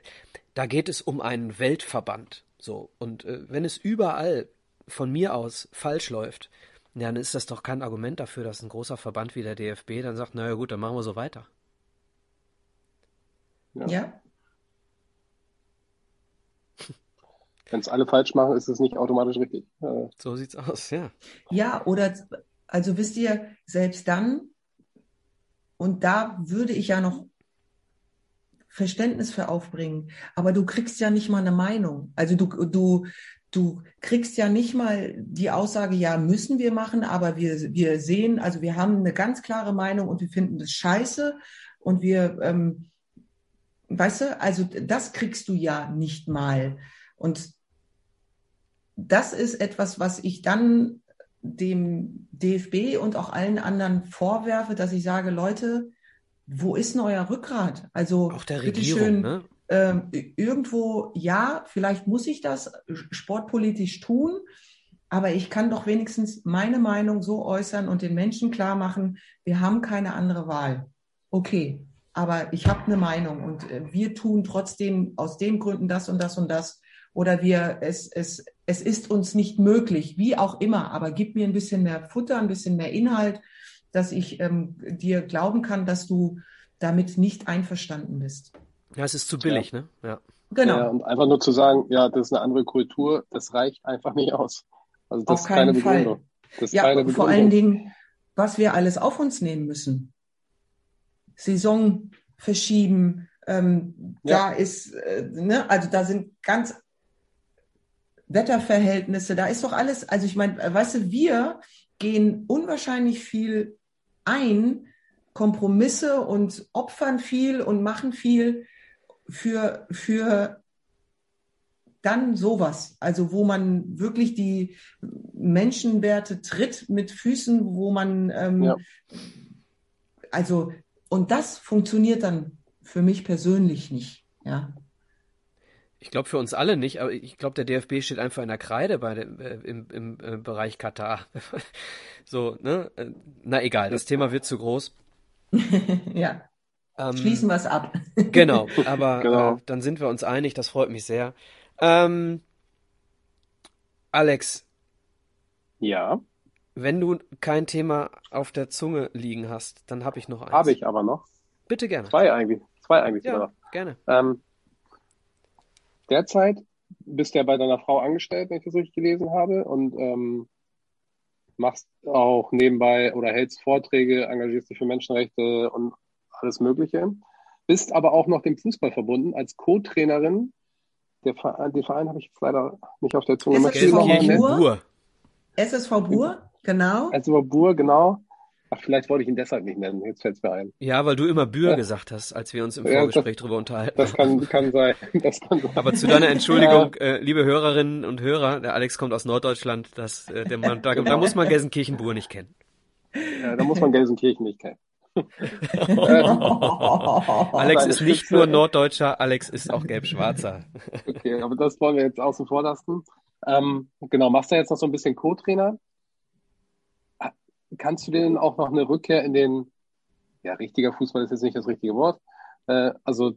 da geht es um einen Weltverband. So, und äh, wenn es überall von mir aus falsch läuft, ja, dann ist das doch kein Argument dafür, dass ein großer Verband wie der DFB dann sagt, naja gut, dann machen wir so weiter. Ja. Ja, Wenn es alle falsch machen, ist es nicht automatisch richtig. Äh, So sieht's aus, ja. Ja, oder also wisst ihr, selbst dann, und da würde ich ja noch Verständnis für aufbringen, aber du kriegst ja nicht mal eine Meinung. Also du, du, du kriegst ja nicht mal die Aussage, ja, müssen wir machen, aber wir, wir sehen, also wir haben eine ganz klare Meinung und wir finden das scheiße und wir, ähm, weißt du, also das kriegst du ja nicht mal. Und das ist etwas, was ich dann dem DFB und auch allen anderen vorwerfe, dass ich sage, Leute, wo ist denn euer Rückgrat? Also Auch der Regierung, ne? ähm, irgendwo, ja, vielleicht muss ich das sportpolitisch tun, aber ich kann doch wenigstens meine Meinung so äußern und den Menschen klar machen, wir haben keine andere Wahl. Okay, aber ich habe eine Meinung und äh, wir tun trotzdem aus den Gründen das und das und das. Oder wir, es, es, es ist uns nicht möglich, wie auch immer, aber gib mir ein bisschen mehr Futter, ein bisschen mehr Inhalt, dass ich ähm, dir glauben kann, dass du damit nicht einverstanden bist. Ja, es ist zu billig, ne? Ja. Genau. Ja, und einfach nur zu sagen, ja, das ist eine andere Kultur, das reicht einfach nicht aus. Also das Auf ist keine keinen Fall. Begründung. Das ist Ja, keine vor Begründung. allen Dingen, was wir alles auf uns nehmen müssen. Saison verschieben, ähm, Ja. da ist, äh, ne, also da sind ganz Wetterverhältnisse, da ist doch alles, also ich meine, weißt du, wir gehen unwahrscheinlich viel ein, Kompromisse und opfern viel und machen viel für, für dann sowas, also wo man wirklich die Menschenwerte tritt mit Füßen, wo man ähm, Ja. also und das funktioniert dann für mich persönlich nicht, ja. Ich glaube für uns alle nicht, aber ich glaube, der DFB steht einfach in der Kreide bei dem, äh, im, im äh, Bereich Katar. <laughs> so, ne? Äh, Na egal, das Thema wird zu groß. <laughs> ja, Ähm, schließen wir es ab. <laughs> Genau, aber Genau. Äh, dann sind wir uns einig, das freut mich sehr. Ähm, Alex, Ja, wenn du kein Thema auf der Zunge liegen hast, dann habe ich noch eins. habe ich aber noch. Bitte gerne. Zwei eigentlich. Zwei eigentlich Ja, gerne. Ähm, derzeit bist du ja bei deiner Frau angestellt, wenn ich das richtig gelesen habe, und ähm, machst auch nebenbei oder hältst Vorträge, engagierst dich für Menschenrechte und alles Mögliche. Bist aber auch noch dem Fußball verbunden als Co-Trainerin. Der Verein, den Verein habe ich jetzt leider nicht auf der Zunge. Gelsenkirchen Bur. SSV Bur, genau. Also Bur, genau. Ach, vielleicht wollte ich ihn deshalb nicht nennen. Jetzt fällt es mir ein. Ja, weil du immer Bür Ja. gesagt hast, als wir uns im Ja, Vorgespräch drüber unterhalten Das kann, kann sein. <laughs> Das kann sein. Aber zu deiner Entschuldigung, äh, liebe Hörerinnen und Hörer, der Alex kommt aus Norddeutschland, das, äh, der man, da, da muss man Gelsenkirchen-Bur nicht kennen. Ja, da muss man Gelsenkirchen nicht kennen. <laughs> Alex ist nicht nur Norddeutscher, Alex ist auch Gelb-Schwarzer. Okay, aber das wollen wir jetzt außen vor lassen. Ähm, genau, machst du jetzt noch so ein bisschen Co-Trainer? Kannst du denen auch noch eine Rückkehr in den, ja, richtiger Fußball ist jetzt nicht das richtige Wort, äh, also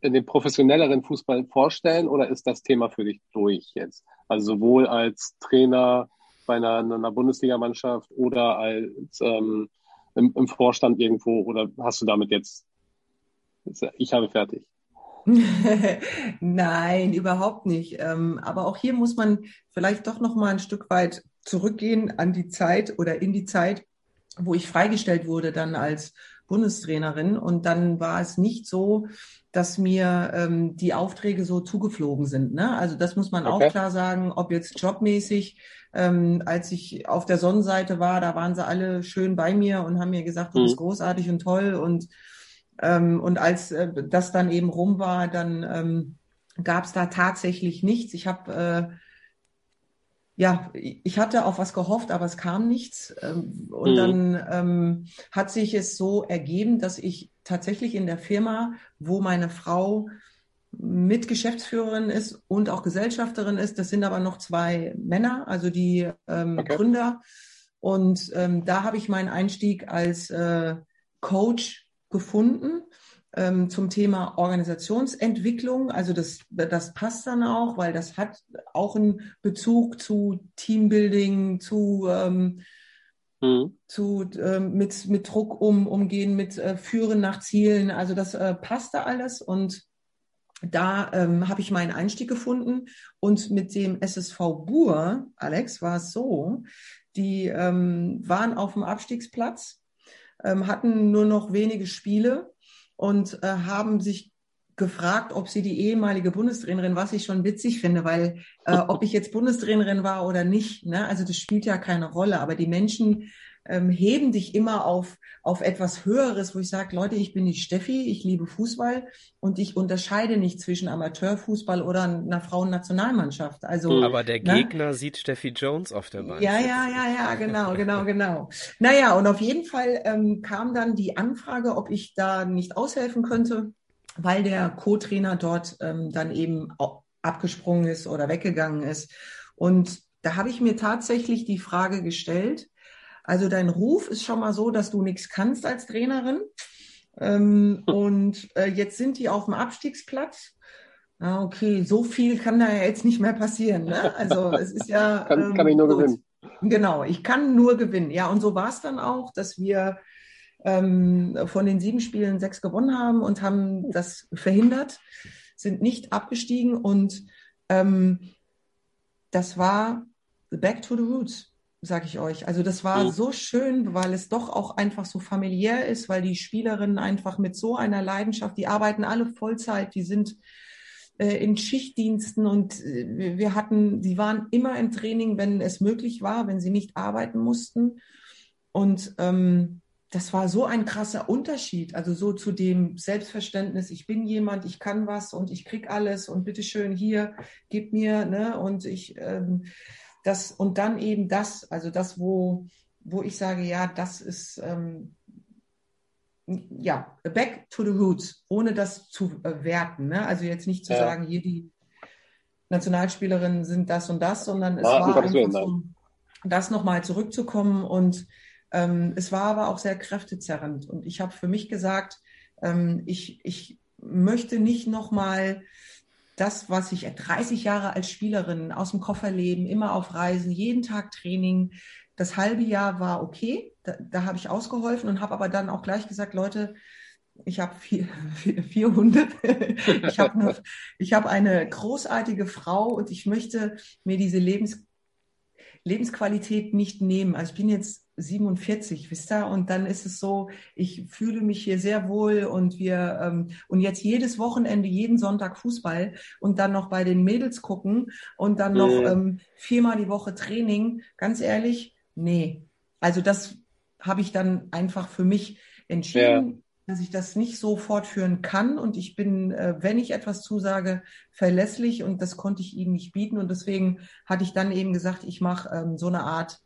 in den professionelleren Fußball vorstellen oder ist das Thema für dich durch jetzt? Also sowohl als Trainer bei einer, einer Bundesligamannschaft oder als ähm, im, im Vorstand irgendwo oder hast du damit jetzt, ich habe fertig? <laughs> Nein, überhaupt nicht. Ähm, aber auch hier muss man vielleicht doch noch mal ein Stück weit zurückgehen an die Zeit oder in die Zeit, wo ich freigestellt wurde dann als Bundestrainerin. Und dann war es nicht so, dass mir ähm, die Aufträge so zugeflogen sind. Ne? Also das muss man okay. auch klar sagen, ob jetzt jobmäßig, ähm, als ich auf der Sonnenseite war, da waren sie alle schön bei mir und haben mir gesagt, du bist mhm. großartig und toll. Und, ähm, und als äh, das dann eben rum war, dann ähm, gab es da tatsächlich nichts. Ich habe äh, ja, ich hatte auf was gehofft, aber es kam nichts. Ähm, und mhm. dann ähm, hat sich es so ergeben, dass ich tatsächlich in der Firma, wo meine Frau Mitgeschäftsführerin ist und auch Gesellschafterin ist, das sind aber noch zwei Männer, also die ähm, okay. Gründer. Und ähm, da habe ich meinen Einstieg als äh, Coach gefunden ähm, zum Thema Organisationsentwicklung. Also das, das passt dann auch, weil das hat auch einen Bezug zu Teambuilding, zu, ähm, mhm. zu ähm, mit, mit Druck um, umgehen, mit äh, Führen nach Zielen. Also das äh, passt da alles und da ähm, habe ich meinen Einstieg gefunden und mit dem SSV Bur, Alex, war es so, die ähm, waren auf dem Abstiegsplatz, ähm, hatten nur noch wenige Spiele und äh, haben sich gefragt, ob sie die ehemalige Bundestrainerin, was ich schon witzig finde, weil äh, ob ich jetzt Bundestrainerin war oder nicht, ne, also das spielt ja keine Rolle, aber die Menschen ähm, heben dich immer auf, auf etwas Höheres, wo ich sage, Leute, ich bin die Steffi, ich liebe Fußball und ich unterscheide nicht zwischen Amateurfußball oder einer Frauennationalmannschaft. Also, Aber der ne? Gegner ne? sieht Steffi Jones auf der Bank. Ja, ja, ja, ja, <laughs> genau, genau, genau. Naja, und auf jeden Fall ähm, kam dann die Anfrage, ob ich da nicht aushelfen könnte, weil der Co-Trainer dort ähm, dann eben abgesprungen ist oder weggegangen ist. Und da habe ich mir tatsächlich die Frage gestellt, also dein Ruf ist schon mal so, dass du nichts kannst als Trainerin. Ähm, hm. <laughs> und äh, jetzt sind die auf dem Abstiegsplatz. Ah, okay, so viel kann da ja jetzt nicht mehr passieren. Ne? Also es ist ja. <laughs> kann, ähm, kann ich nur gut. gewinnen. Genau, ich kann nur gewinnen. Ja, und so war es dann auch, dass wir ähm, von den sieben Spielen sechs gewonnen haben und haben das verhindert, sind nicht abgestiegen und ähm, das war back to the roots sag ich euch. Also das war mhm. so schön, weil es doch auch einfach so familiär ist, weil die Spielerinnen einfach mit so einer Leidenschaft, die arbeiten alle Vollzeit, die sind äh, in Schichtdiensten und äh, wir hatten, die waren immer im Training, wenn es möglich war, wenn sie nicht arbeiten mussten. Und ähm, das war so ein krasser Unterschied, also so zu dem Selbstverständnis, ich bin jemand, ich kann was und ich krieg alles und bitteschön hier, gib mir, ne, und ich ähm, das und dann eben das, also das, wo, wo ich sage, ja, das ist ähm, ja back to the roots, ohne das zu äh, werten. Ne? Also jetzt nicht zu ja. sagen, hier die Nationalspielerinnen sind das und das, sondern es ja, war einfach so, das nochmal zurückzukommen und ähm, es war aber auch sehr kräftezerrend. Und ich habe für mich gesagt, ähm, ich, ich möchte nicht nochmal das, was ich 30 Jahre als Spielerin aus dem Koffer leben, immer auf Reisen, jeden Tag Training. Das halbe Jahr war okay, da, da habe ich ausgeholfen und habe aber dann auch gleich gesagt, Leute, ich habe vier, vier, vier Hunde, ich habe eine, hab eine großartige Frau und ich möchte mir diese Lebens, Lebensqualität nicht nehmen. Also ich bin jetzt 47, wisst ihr? Und dann ist es so, ich fühle mich hier sehr wohl und wir ähm, und jetzt jedes Wochenende, jeden Sonntag Fußball und dann noch bei den Mädels gucken und dann noch mhm. ähm, viermal die Woche Training. Ganz ehrlich, nee. Also das habe ich dann einfach für mich entschieden. Ja dass ich das nicht so fortführen kann. Und ich bin, äh, wenn ich etwas zusage, verlässlich und das konnte ich ihm nicht bieten. Und deswegen hatte ich dann eben gesagt, ich mache ähm, so eine Art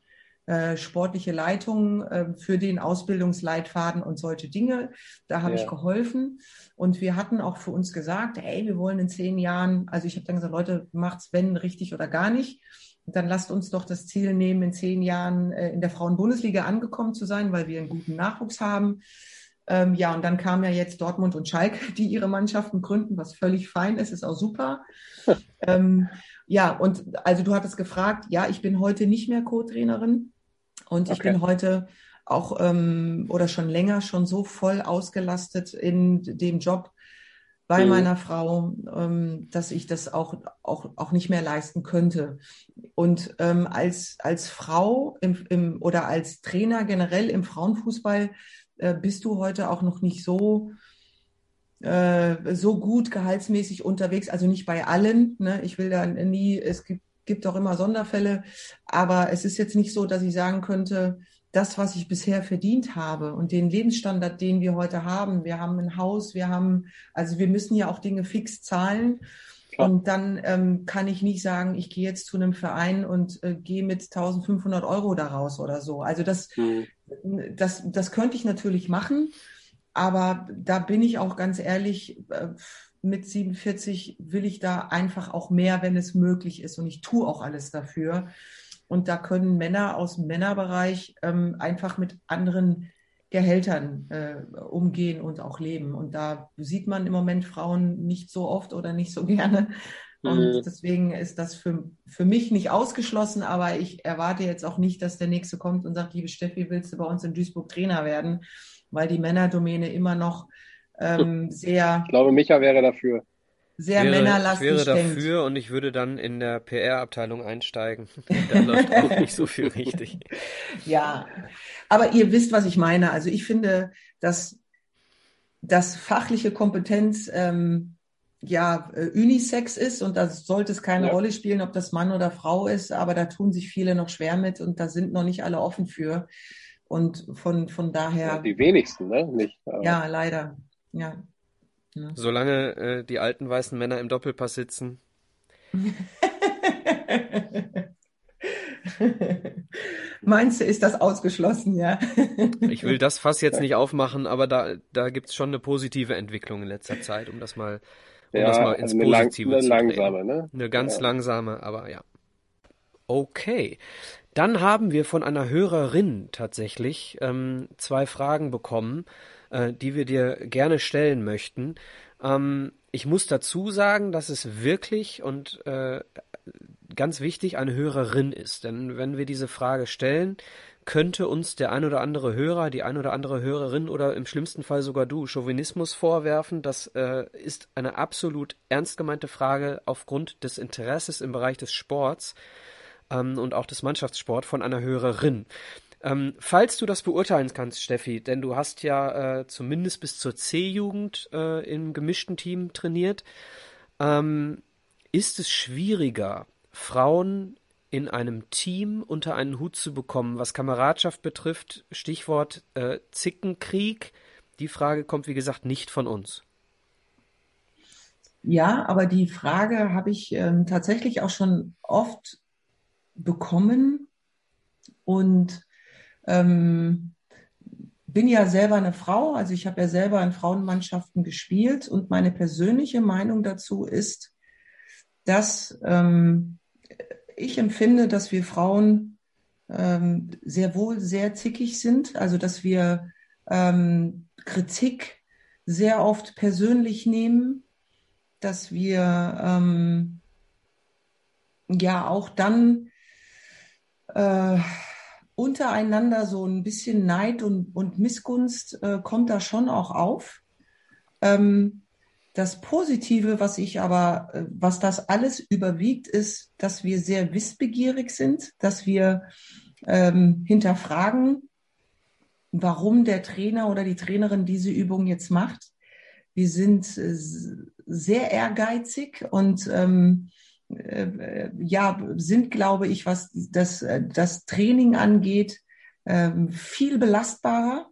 äh, sportliche Leitung äh, für den Ausbildungsleitfaden und solche Dinge. Da habe ja. ich geholfen. Und wir hatten auch für uns gesagt, hey, wir wollen in zehn Jahren, also ich habe dann gesagt, Leute, macht's wenn richtig oder gar nicht. Dann lasst uns doch das Ziel nehmen, in zehn Jahren äh, in der Frauenbundesliga angekommen zu sein, weil wir einen guten Nachwuchs haben. Ähm, ja, und dann kamen ja jetzt Dortmund und Schalke, die ihre Mannschaften gründen, was völlig fein ist, ist auch super. <laughs> ähm, ja, und also du hattest gefragt, ja, ich bin heute nicht mehr Co-Trainerin und ich bin heute auch ähm, oder schon länger schon so voll ausgelastet in dem Job bei mhm. meiner Frau, ähm, dass ich das auch, auch, auch nicht mehr leisten könnte. Und ähm, als, als Frau im, im, oder als Trainer generell im Frauenfußball äh, bist du heute auch noch nicht so äh, so gut gehaltsmäßig unterwegs, also nicht bei allen. Ne? Ich will da nie, es gibt, gibt auch immer Sonderfälle, aber es ist jetzt nicht so, dass ich sagen könnte, das, was ich bisher verdient habe und den Lebensstandard, den wir heute haben. Wir haben ein Haus, wir haben, also wir müssen ja auch Dinge fix zahlen. Klar. Und dann ähm, kann ich nicht sagen, ich gehe jetzt zu einem Verein und äh, gehe mit 1500 Euro daraus oder so. Also das, mhm. das, das könnte ich natürlich machen. Aber da bin ich auch ganz ehrlich, äh, mit 47 will ich da einfach auch mehr, wenn es möglich ist. Und ich tue auch alles dafür. Und da können Männer aus dem Männerbereich ähm, einfach mit anderen Gehältern äh, umgehen und auch leben. Und da sieht man im Moment Frauen nicht so oft oder nicht so <laughs> gerne. Und mhm. deswegen ist das für, für mich nicht ausgeschlossen, aber ich erwarte jetzt auch nicht, dass der Nächste kommt und sagt, liebe Steffi, willst du bei uns in Duisburg Trainer werden? weil die Männerdomäne immer noch <laughs> ähm, sehr. Ich glaube, Micha wäre dafür. Sehr wäre, männerlastig. Ich wäre dafür denkt. und ich würde dann in der PR-Abteilung einsteigen. <laughs> da läuft auch nicht so viel richtig. <laughs> Ja, aber ihr wisst, was ich meine. Also ich finde, dass dass fachliche Kompetenz ähm, ja äh, Unisex ist und da sollte es keine ja. Rolle spielen, ob das Mann oder Frau ist, aber da tun sich viele noch schwer mit und da sind noch nicht alle offen für. Und von, von daher. Ja, die wenigsten, ne? Nicht. Ja, leider. Ja. Ja. Solange äh, die alten weißen Männer im Doppelpass sitzen. <laughs> Meinst du, ist das ausgeschlossen, ja? <laughs> ich will das Fass jetzt nicht aufmachen, aber da, da gibt es schon eine positive Entwicklung in letzter Zeit, um das mal, um ja, das mal ins also Positive lang, eine zu langsame, ne? Eine ganz ja. langsame, aber ja. Okay. Dann haben wir von einer Hörerin tatsächlich ähm, zwei Fragen bekommen, äh, die wir dir gerne stellen möchten. Ähm, ich muss dazu sagen, dass es wirklich und äh, ganz wichtig eine Hörerin ist. Denn wenn wir diese Frage stellen, könnte uns der ein oder andere Hörer, die ein oder andere Hörerin oder im schlimmsten Fall sogar du Chauvinismus vorwerfen. Das äh, ist eine absolut ernst gemeinte Frage aufgrund des Interesses im Bereich des Sports ähm, und auch des Mannschaftssport von einer Hörerin. Ähm, falls du das beurteilen kannst, Steffi, denn du hast ja äh, zumindest bis zur C-Jugend äh, im gemischten Team trainiert, ähm, ist es schwieriger, Frauen in einem Team unter einen Hut zu bekommen, was Kameradschaft betrifft, Stichwort äh, Zickenkrieg. Die Frage kommt, wie gesagt, nicht von uns. Ja, aber die Frage habe ich ähm, tatsächlich auch schon oft bekommen und ähm, bin ja selber eine Frau, also ich habe ja selber in Frauenmannschaften gespielt. Und meine persönliche Meinung dazu ist, dass ähm, ich empfinde, dass wir Frauen ähm, sehr wohl sehr zickig sind, also dass wir ähm, Kritik sehr oft persönlich nehmen, dass wir ähm, ja auch dann äh, untereinander so ein bisschen Neid und, und Missgunst äh, kommt da schon auch auf. Ähm, das Positive, was ich aber, äh, was das alles überwiegt, ist, dass wir sehr wissbegierig sind, dass wir ähm, hinterfragen, warum der Trainer oder die Trainerin diese Übung jetzt macht. Wir sind äh, sehr ehrgeizig und ähm, äh, ja, sind, glaube ich, was das, das Training angeht, ähm, viel belastbarer.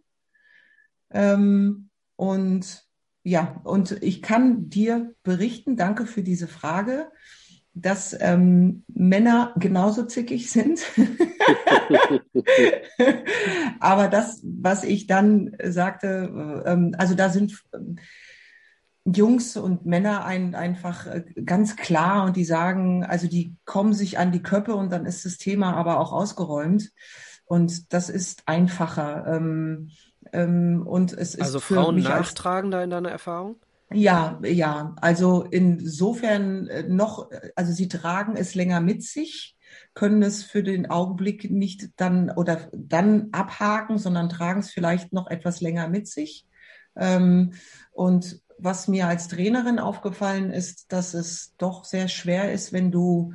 Ähm, und ja, und ich kann dir berichten, danke für diese Frage, dass ähm, Männer genauso zickig sind. <laughs> <laughs> Aber das, was ich dann sagte, ähm, also da sind Jungs und Männer ein, einfach äh, ganz klar und die sagen, also die kommen sich an die Köppe und dann ist das Thema aber auch ausgeräumt. Und das ist einfacher. Ähm, ähm, und es ist also Frauen nachtragen da in deiner Erfahrung? Ja, ja. Also insofern äh, noch, also sie tragen es länger mit sich, können es für den Augenblick nicht dann oder dann abhaken, sondern tragen es vielleicht noch etwas länger mit sich. Ähm, und was mir als Trainerin aufgefallen ist, dass es doch sehr schwer ist, wenn du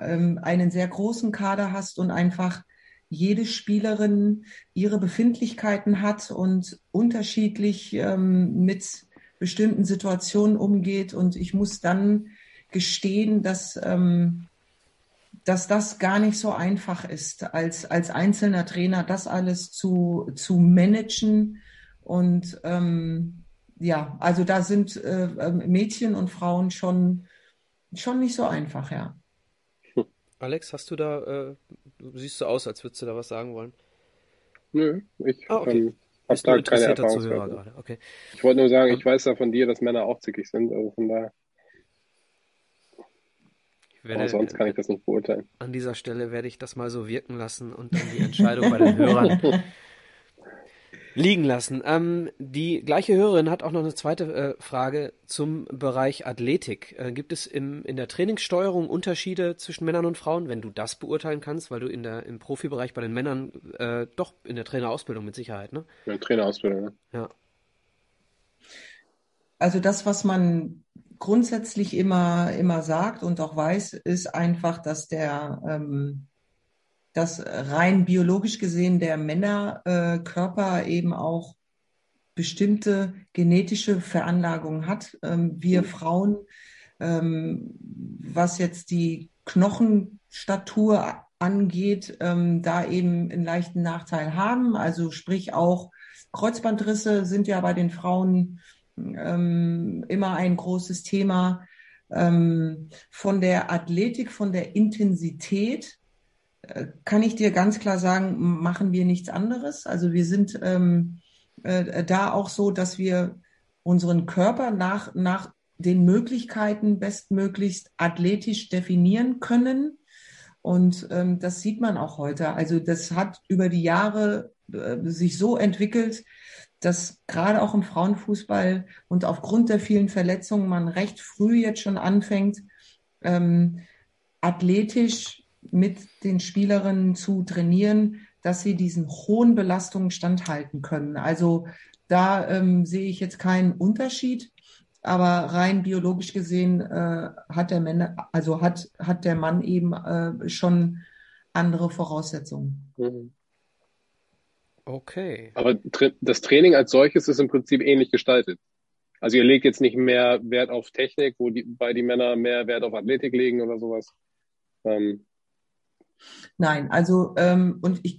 ähm, einen sehr großen Kader hast und einfach jede Spielerin ihre Befindlichkeiten hat und unterschiedlich ähm, mit bestimmten Situationen umgeht. Und ich muss dann gestehen, dass, ähm, dass das gar nicht so einfach ist, als, als einzelner Trainer das alles zu, zu managen. Und ähm, ja, also da sind äh, ähm, Mädchen und Frauen schon, schon nicht so einfach, ja. Alex, hast du da, äh, du siehst so aus, als würdest du da was sagen wollen. Nö, ich ah, okay. ähm, habe da keine Erfahrung. Okay. Ich wollte nur sagen, ich weiß ja von dir, dass Männer auch zickig sind, also von daher. Werde, Aber sonst kann ich das nicht beurteilen. An dieser Stelle werde ich das mal so wirken lassen und dann die Entscheidung bei den Hörern <laughs> <laughs> liegen lassen. Ähm, die gleiche Hörerin hat auch noch eine zweite äh, Frage zum Bereich Athletik. Äh, gibt es im, in der Trainingssteuerung Unterschiede zwischen Männern und Frauen, wenn du das beurteilen kannst, weil du in der, im Profibereich bei den Männern äh, doch in der Trainerausbildung mit Sicherheit, ne? Ja, Trainerausbildung, ne? Ja. Also das, was man grundsätzlich immer, immer sagt und auch weiß, ist einfach, dass der ähm, dass rein biologisch gesehen der Männerkörper eben auch bestimmte genetische Veranlagungen hat. Ähm, wir mhm. Frauen, ähm, was jetzt die Knochenstatur angeht, ähm, da eben einen leichten Nachteil haben. Also sprich auch Kreuzbandrisse sind ja bei den Frauen immer ein großes Thema. Von der Athletik, von der Intensität kann ich dir ganz klar sagen, machen wir nichts anderes. Also wir sind ähm, äh, da auch so, dass wir unseren Körper nach, nach den Möglichkeiten bestmöglichst athletisch definieren können. Und ähm, das sieht man auch heute. Also das hat über die Jahre äh, sich so entwickelt, dass gerade auch im Frauenfußball und aufgrund der vielen Verletzungen man recht früh jetzt schon anfängt, ähm, athletisch mit den Spielerinnen zu trainieren, dass sie diesen hohen Belastungen standhalten können. Also da ähm, sehe ich jetzt keinen Unterschied, aber rein biologisch gesehen äh, hat der Mann, also hat, hat der Mann eben äh, schon andere Voraussetzungen. Mhm. Okay. Aber das Training als solches ist im Prinzip ähnlich gestaltet. Also ihr legt jetzt nicht mehr Wert auf Technik, wo die, bei die Männer mehr Wert auf Athletik legen oder sowas. Ähm, Nein, also ähm, und ich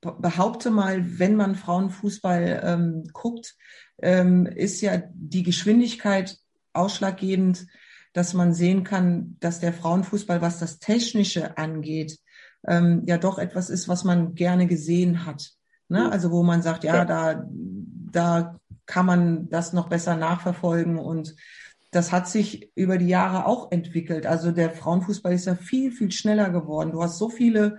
behaupte mal, wenn man Frauenfußball ähm, guckt, ähm, ist ja die Geschwindigkeit ausschlaggebend, dass man sehen kann, dass der Frauenfußball, was das Technische angeht, ähm, ja doch etwas ist, was man gerne gesehen hat. Ne? Also wo man sagt, ja, ja, da, da kann man das noch besser nachverfolgen und das hat sich über die Jahre auch entwickelt. Also der Frauenfußball ist ja viel, viel schneller geworden. Du hast so viele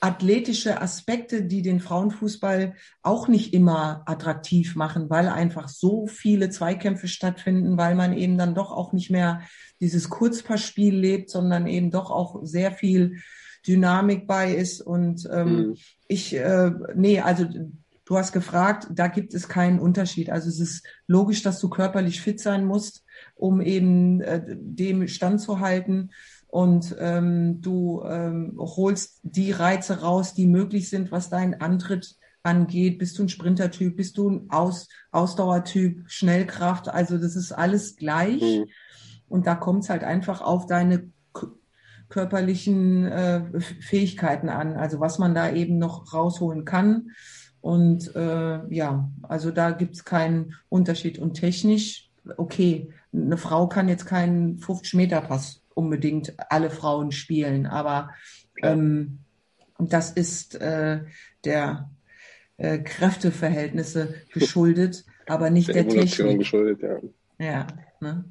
athletische Aspekte, die den Frauenfußball auch nicht immer attraktiv machen, weil einfach so viele Zweikämpfe stattfinden, weil man eben dann doch auch nicht mehr dieses Kurzpassspiel lebt, sondern eben doch auch sehr viel Dynamik bei ist. Und ähm, mhm. ich, äh, nee, also du hast gefragt, da gibt es keinen Unterschied. Also es ist logisch, dass du körperlich fit sein musst um eben äh, dem standzuhalten. Und ähm, du ähm, holst die Reize raus, die möglich sind, was deinen Antritt angeht. Bist du ein Sprintertyp? Bist du ein Aus Ausdauertyp? Schnellkraft? Also das ist alles gleich. Mhm. Und da kommt es halt einfach auf deine körperlichen äh, Fähigkeiten an, also was man da eben noch rausholen kann. Und äh, ja, also da gibt es keinen Unterschied. Und technisch, okay, eine Frau kann jetzt keinen 50-Meter-Pass unbedingt alle Frauen spielen, aber Ähm, das ist äh, der äh, Kräfteverhältnisse geschuldet, <laughs> aber nicht der, der Technik. geschuldet, ja. Ja. Ne?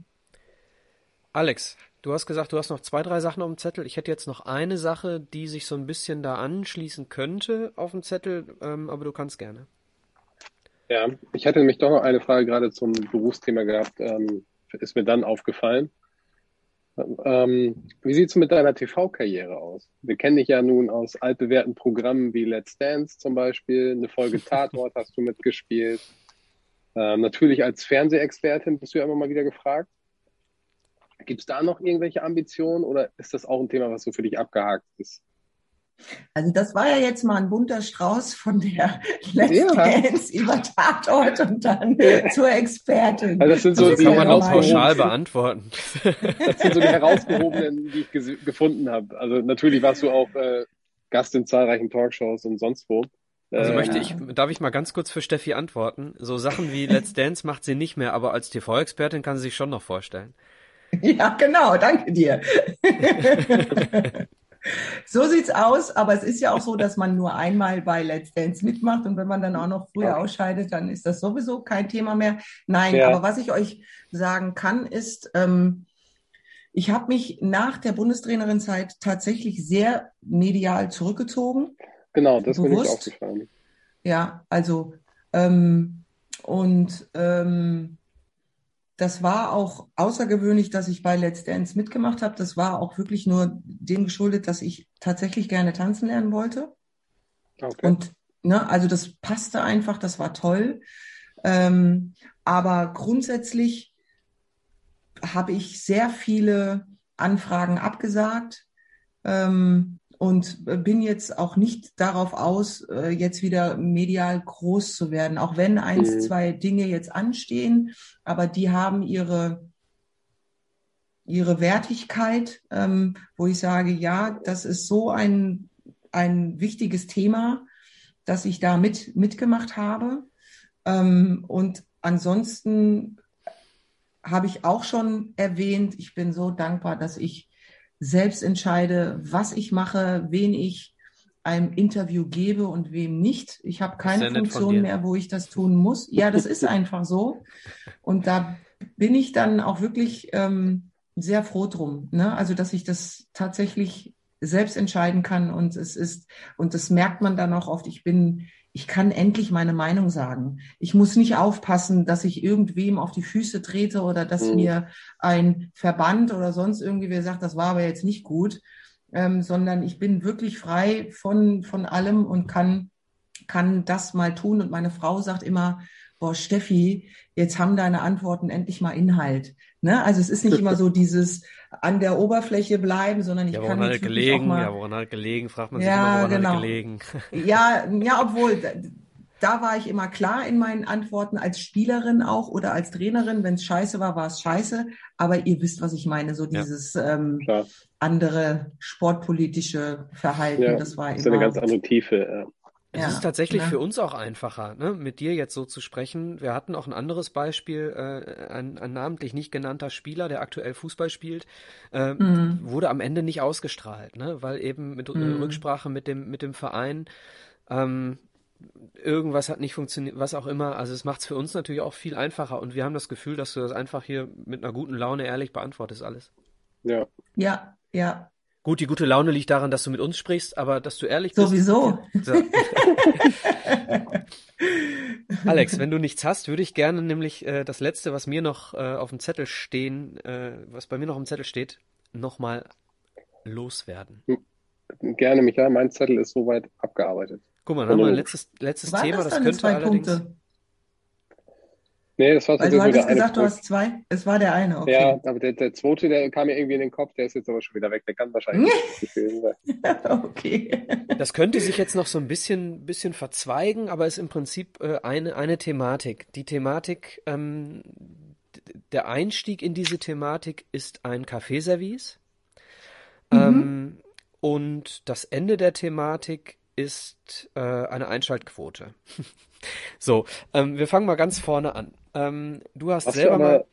Alex, du hast gesagt, du hast noch zwei, drei Sachen auf dem Zettel. Ich hätte jetzt noch eine Sache, die sich so ein bisschen da anschließen könnte auf dem Zettel, ähm, aber du kannst gerne. Ja, ich hatte nämlich doch noch eine Frage gerade zum Berufsthema gehabt. Ähm, ist mir dann aufgefallen. Ähm, wie sieht es mit deiner TV-Karriere aus? Wir kennen dich ja nun aus altbewährten Programmen wie Let's Dance zum Beispiel. Eine Folge <laughs> Tatort hast du mitgespielt. Ähm, natürlich als Fernsehexpertin bist du ja immer mal wieder gefragt. Gibt es da noch irgendwelche Ambitionen oder ist das auch ein Thema, was so für dich abgehakt ist? Also das war ja jetzt mal ein bunter Strauß von der <laughs> Let's ja. Dance über Tatort und dann zur Expertin. Also das sind so das die kann man auch pauschal beantworten. <laughs> Das sind so die herausgehobenen, die ich gefunden habe. Also natürlich warst du auch äh, Gast in zahlreichen Talkshows und sonst wo. Also äh, möchte ich, darf ich mal ganz kurz für Steffi antworten? So Sachen wie Let's Dance macht sie nicht mehr, aber als TV-Expertin kann sie sich schon noch vorstellen. <laughs> Ja, genau, danke dir. So sieht's aus, aber es ist ja auch so, dass man nur einmal bei Let's Dance mitmacht und wenn man dann auch noch früher ausscheidet, dann ist das sowieso kein Thema mehr. Nein, ja. aber was ich euch sagen kann, ist, ähm, ich habe mich nach der Bundestrainerinzeit tatsächlich sehr medial zurückgezogen. Genau, das bewusst. bin ich aufgefallen. Ja, also ähm, und ähm, das war auch außergewöhnlich, dass ich bei Let's Dance mitgemacht habe. Das war auch wirklich nur dem geschuldet, dass ich tatsächlich gerne tanzen lernen wollte. Okay. Und ne, also das passte einfach, das war toll. Ähm, aber grundsätzlich habe ich sehr viele Anfragen abgesagt. Ähm, und bin jetzt auch nicht darauf aus, äh, jetzt wieder medial groß zu werden, auch wenn eins, mhm. zwei Dinge jetzt anstehen, aber die haben ihre ihre Wertigkeit, ähm, wo ich sage, ja, das ist so ein ein wichtiges Thema, dass ich da mit mitgemacht habe ähm, und ansonsten habe ich auch schon erwähnt, ich bin so dankbar, dass ich selbst entscheide, was ich mache, wen ich einem Interview gebe und wem nicht. Ich habe keine Funktion mehr, wo ich das tun muss. Ja, das ist einfach so. Und da bin ich dann auch wirklich ähm, sehr froh drum. Ne? Also, dass ich das tatsächlich selbst entscheiden kann und es ist, und das merkt man dann auch oft, ich bin ich kann endlich meine Meinung sagen. Ich muss nicht aufpassen, dass ich irgendwem auf die Füße trete oder dass mhm. mir ein Verband oder sonst irgendwie wer sagt, das war aber jetzt nicht gut, ähm, sondern ich bin wirklich frei von, von allem und kann, kann das mal tun. Und meine Frau sagt immer, boah, Steffi, jetzt haben deine Antworten endlich mal Inhalt. Ne? Also es ist nicht immer so dieses an der Oberfläche bleiben, sondern ich ja, kann hat gelegen, auch mal, ja, woran hat gelegen, fragt man sich ja, immer, woran genau. hat gelegen. <laughs> Ja, ja, obwohl da war ich immer klar in meinen Antworten als Spielerin auch oder als Trainerin. Wenn es scheiße war, war es scheiße. Aber ihr wisst, was ich meine. So dieses ja, ähm, andere sportpolitische Verhalten. Ja, das war das ist eine ganz andere Tiefe. Ja. Es ja, ist tatsächlich ja. für uns auch einfacher, ne, mit dir jetzt so zu sprechen. Wir hatten auch ein anderes Beispiel, äh, ein, ein namentlich nicht genannter Spieler, der aktuell Fußball spielt, äh, mhm. wurde am Ende nicht ausgestrahlt, ne, weil eben mit mhm. Rücksprache mit dem mit dem Verein ähm, irgendwas hat nicht funktioniert, was auch immer. Also es macht es für uns natürlich auch viel einfacher und wir haben das Gefühl, dass du das einfach hier mit einer guten Laune ehrlich beantwortest alles. Ja. Ja, ja. Gut, die gute Laune liegt daran, dass du mit uns sprichst, aber dass du ehrlich bist. Sowieso. So. <laughs> Alex, wenn du nichts hast, würde ich gerne nämlich äh, das letzte, was mir noch äh, auf dem Zettel stehen, äh, was bei mir noch auf dem Zettel steht, nochmal loswerden. Gerne, Michael. Mein Zettel ist soweit abgearbeitet. Guck mal, dann haben wir ein letztes, letztes Thema, das, das könnte allerdings. Punkte? Nee, das war Weil du hattest gesagt, du hast zwei. Es war der eine, okay. Ja, aber der, der zweite, der kam mir irgendwie in den Kopf, der ist jetzt aber schon wieder weg. Der kann wahrscheinlich <laughs> nicht gewesen sein. okay. Das könnte sich jetzt noch so ein bisschen, bisschen verzweigen, aber ist im Prinzip äh, eine, eine Thematik. Die Thematik, ähm, der Einstieg in diese Thematik ist ein Kaffeeservice. Mhm. Ähm, und das Ende der Thematik ist äh, eine Einschaltquote. <laughs> so, ähm, wir fangen mal ganz vorne an. Ähm, du hast, hast selber du mal.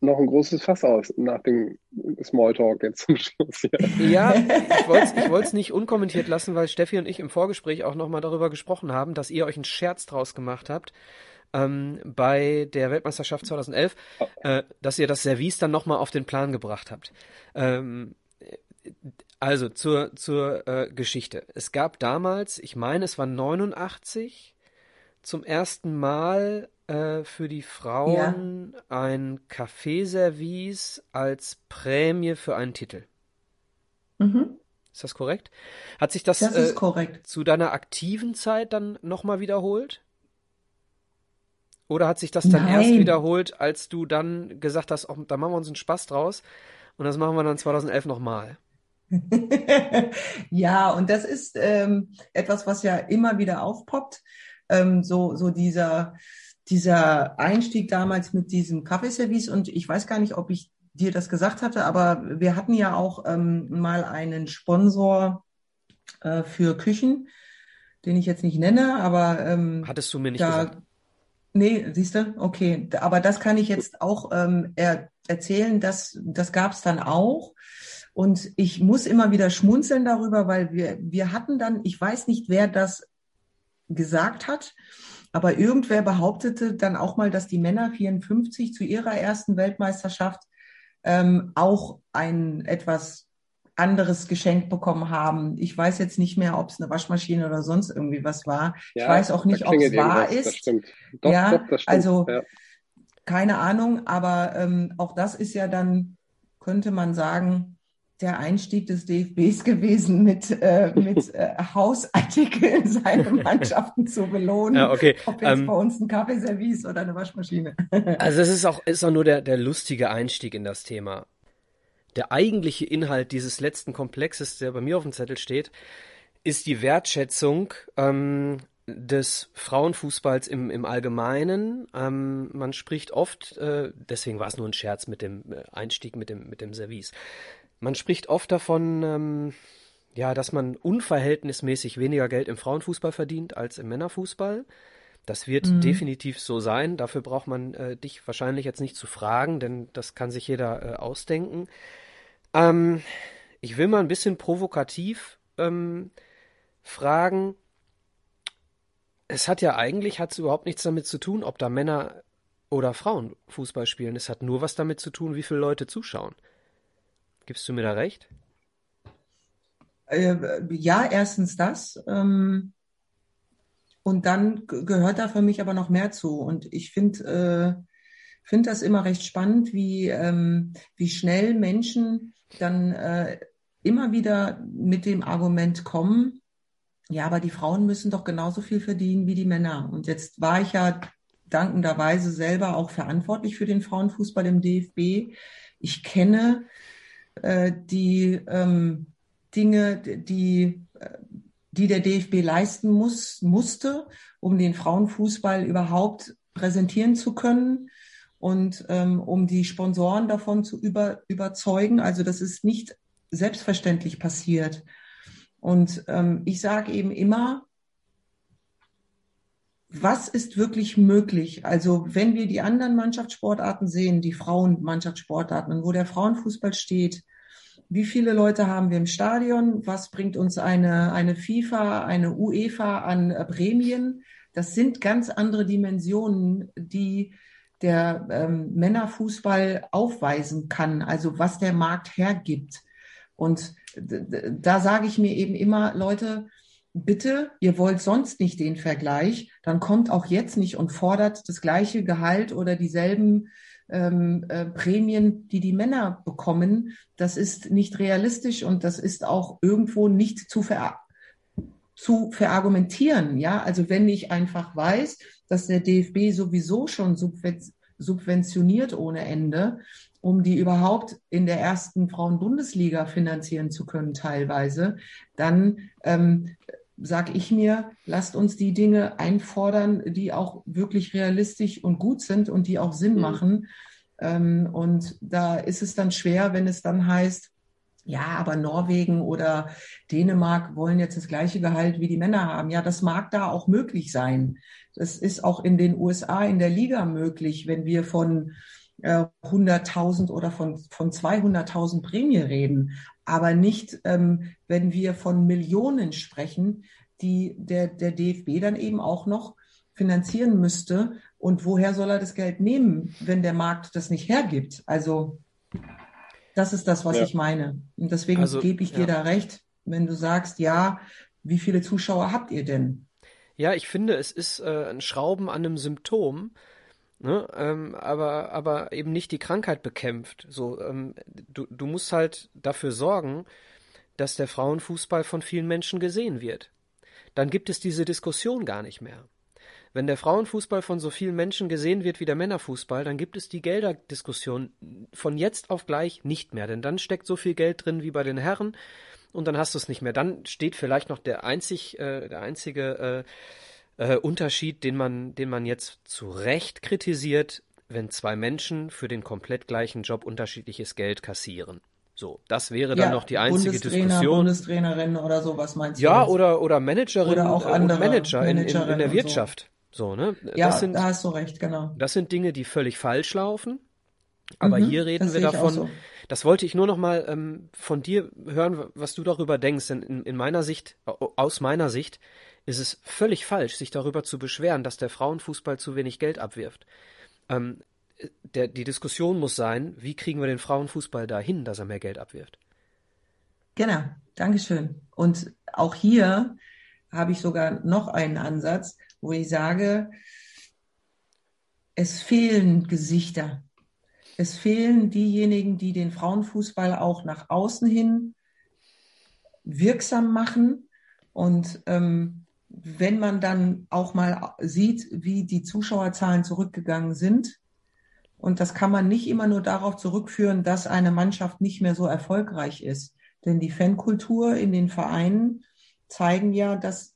noch ein großes Fass aus nach dem Smalltalk jetzt zum Schluss. Ja, ja <laughs> ich wollte es nicht unkommentiert lassen, weil Steffi und ich im Vorgespräch auch nochmal darüber gesprochen haben, dass ihr euch einen Scherz draus gemacht habt ähm, bei der Weltmeisterschaft 2011, oh. äh, dass ihr das Service dann nochmal auf den Plan gebracht habt. Ähm, also zur, zur äh, Geschichte. Es gab damals, ich meine, es war 89, zum ersten Mal äh, für die Frauen ja. ein Kaffeeservice als Prämie für einen Titel. Mhm. Ist das korrekt? Hat sich das, das äh, zu deiner aktiven Zeit dann nochmal wiederholt? Oder hat sich das dann Nein. erst wiederholt, als du dann gesagt hast, oh, da machen wir uns einen Spaß draus und das machen wir dann 2011 nochmal? <laughs> ja, und das ist ähm, etwas, was ja immer wieder aufpoppt. Ähm, so, so dieser, dieser Einstieg damals mit diesem Kaffeeservice. Und ich weiß gar nicht, ob ich dir das gesagt hatte, aber wir hatten ja auch ähm, mal einen Sponsor äh, für Küchen, den ich jetzt nicht nenne, aber ähm, hattest du mir nicht da, gesagt? Nee, siehst du? Okay. Aber das kann ich jetzt auch ähm, er, erzählen, dass das gab es dann auch. Und ich muss immer wieder schmunzeln darüber, weil wir, wir hatten dann, ich weiß nicht, wer das gesagt hat, aber irgendwer behauptete dann auch mal, dass die Männer 54 zu ihrer ersten Weltmeisterschaft ähm, auch ein etwas anderes geschenkt bekommen haben. Ich weiß jetzt nicht mehr, ob es eine Waschmaschine oder sonst irgendwie was war. Ja, ich weiß auch nicht, ob es wahr ist. Doch, ja, doch, das stimmt. Also ja. keine Ahnung, aber ähm, auch das ist ja dann, könnte man sagen, der Einstieg des DFBs gewesen, mit, äh, mit <laughs> äh, Hausartikeln seine Mannschaften zu belohnen. Ja, okay. Ob jetzt ähm, bei uns ein Kaffeeservice oder eine Waschmaschine. <laughs> also es ist auch, ist auch nur der, der lustige Einstieg in das Thema der eigentliche Inhalt dieses letzten Komplexes, der bei mir auf dem Zettel steht, ist die Wertschätzung ähm, des Frauenfußballs im, im Allgemeinen. Ähm, man spricht oft, äh, deswegen war es nur ein Scherz mit dem äh, Einstieg mit dem, mit dem Service. Man spricht oft davon, ähm, ja, dass man unverhältnismäßig weniger Geld im Frauenfußball verdient als im Männerfußball. Das wird mhm. definitiv so sein. Dafür braucht man äh, dich wahrscheinlich jetzt nicht zu fragen, denn das kann sich jeder äh, ausdenken. Ähm, ich will mal ein bisschen provokativ ähm, fragen. Es hat ja eigentlich hat's überhaupt nichts damit zu tun, ob da Männer oder Frauen Fußball spielen. Es hat nur was damit zu tun, wie viele Leute zuschauen. Gibst du mir da recht? Äh, ja, erstens das. Ähm, und dann gehört da für mich aber noch mehr zu. Und ich finde äh, finde das immer recht spannend, wie, ähm, wie schnell Menschen dann äh, immer wieder mit dem Argument kommen, ja, aber die Frauen müssen doch genauso viel verdienen wie die Männer. Und jetzt war ich ja dankenderweise selber auch verantwortlich für den Frauenfußball im DFB. Ich kenne äh, die ähm, Dinge, die, die der DFB leisten muss, musste, um den Frauenfußball überhaupt präsentieren zu können und ähm, um die Sponsoren davon zu über, überzeugen. Also das ist nicht selbstverständlich passiert. Und ähm, ich sage eben immer, was ist wirklich möglich? Also wenn wir die anderen Mannschaftssportarten sehen, die Frauenmannschaftssportarten, wo der Frauenfußball steht, wie viele Leute haben wir im Stadion? Was bringt uns eine, eine FIFA, eine UEFA an Prämien? Das sind ganz andere Dimensionen, die der ähm, Männerfußball aufweisen kann, also was der Markt hergibt. Und da sage ich mir eben immer, Leute, bitte, ihr wollt sonst nicht den Vergleich, dann kommt auch jetzt nicht und fordert das gleiche Gehalt oder dieselben ähm, äh, Prämien, die die Männer bekommen. Das ist nicht realistisch und das ist auch irgendwo nicht zu, ver zu verargumentieren. Ja, also wenn ich einfach weiß, dass der DFB sowieso schon subventioniert ohne Ende, um die überhaupt in der ersten Frauenbundesliga finanzieren zu können teilweise, dann ähm, sage ich mir, lasst uns die Dinge einfordern, die auch wirklich realistisch und gut sind und die auch Sinn mhm. machen. Ähm, und da ist es dann schwer, wenn es dann heißt, ja, aber Norwegen oder Dänemark wollen jetzt das gleiche Gehalt wie die Männer haben. Ja, das mag da auch möglich sein. Das ist auch in den USA in der Liga möglich, wenn wir von äh, 100.000 oder von, von 200.000 Prämie reden, aber nicht, ähm, wenn wir von Millionen sprechen, die der, der DFB dann eben auch noch finanzieren müsste. Und woher soll er das Geld nehmen, wenn der Markt das nicht hergibt? Also das ist das, was ja. ich meine. Und deswegen also, gebe ich dir ja. da recht, wenn du sagst, ja, wie viele Zuschauer habt ihr denn? Ja, ich finde, es ist äh, ein Schrauben an einem Symptom, ne? ähm, aber, aber eben nicht die Krankheit bekämpft. So, ähm, du, du musst halt dafür sorgen, dass der Frauenfußball von vielen Menschen gesehen wird. Dann gibt es diese Diskussion gar nicht mehr. Wenn der Frauenfußball von so vielen Menschen gesehen wird wie der Männerfußball, dann gibt es die Gelderdiskussion von jetzt auf gleich nicht mehr, denn dann steckt so viel Geld drin wie bei den Herren und dann hast du es nicht mehr. Dann steht vielleicht noch der einzig, äh, der einzige äh, äh, Unterschied, den man, den man jetzt zu Recht kritisiert, wenn zwei Menschen für den komplett gleichen Job unterschiedliches Geld kassieren. So, das wäre dann ja, noch die einzige Bundestrainer, Diskussion. Bundestrainerin oder so, was meinst du? Ja, jetzt? oder, oder Managerin oder auch andere Manager in, in, in der Wirtschaft. So. so, ne? Ja, sind, da hast du recht, genau. Das sind Dinge, die völlig falsch laufen. Aber mhm, hier reden wir davon. So. Das wollte ich nur noch mal ähm, von dir hören, was du darüber denkst. Denn in, in meiner Sicht, aus meiner Sicht, ist es völlig falsch, sich darüber zu beschweren, dass der Frauenfußball zu wenig Geld abwirft. Ähm, der, die Diskussion muss sein, wie kriegen wir den Frauenfußball dahin, dass er mehr Geld abwirft? Genau, Dankeschön. Und auch hier habe ich sogar noch einen Ansatz, wo ich sage, es fehlen Gesichter. Es fehlen diejenigen, die den Frauenfußball auch nach außen hin wirksam machen. Und ähm, wenn man dann auch mal sieht, wie die Zuschauerzahlen zurückgegangen sind, und das kann man nicht immer nur darauf zurückführen, dass eine Mannschaft nicht mehr so erfolgreich ist. Denn die Fankultur in den Vereinen zeigen ja, dass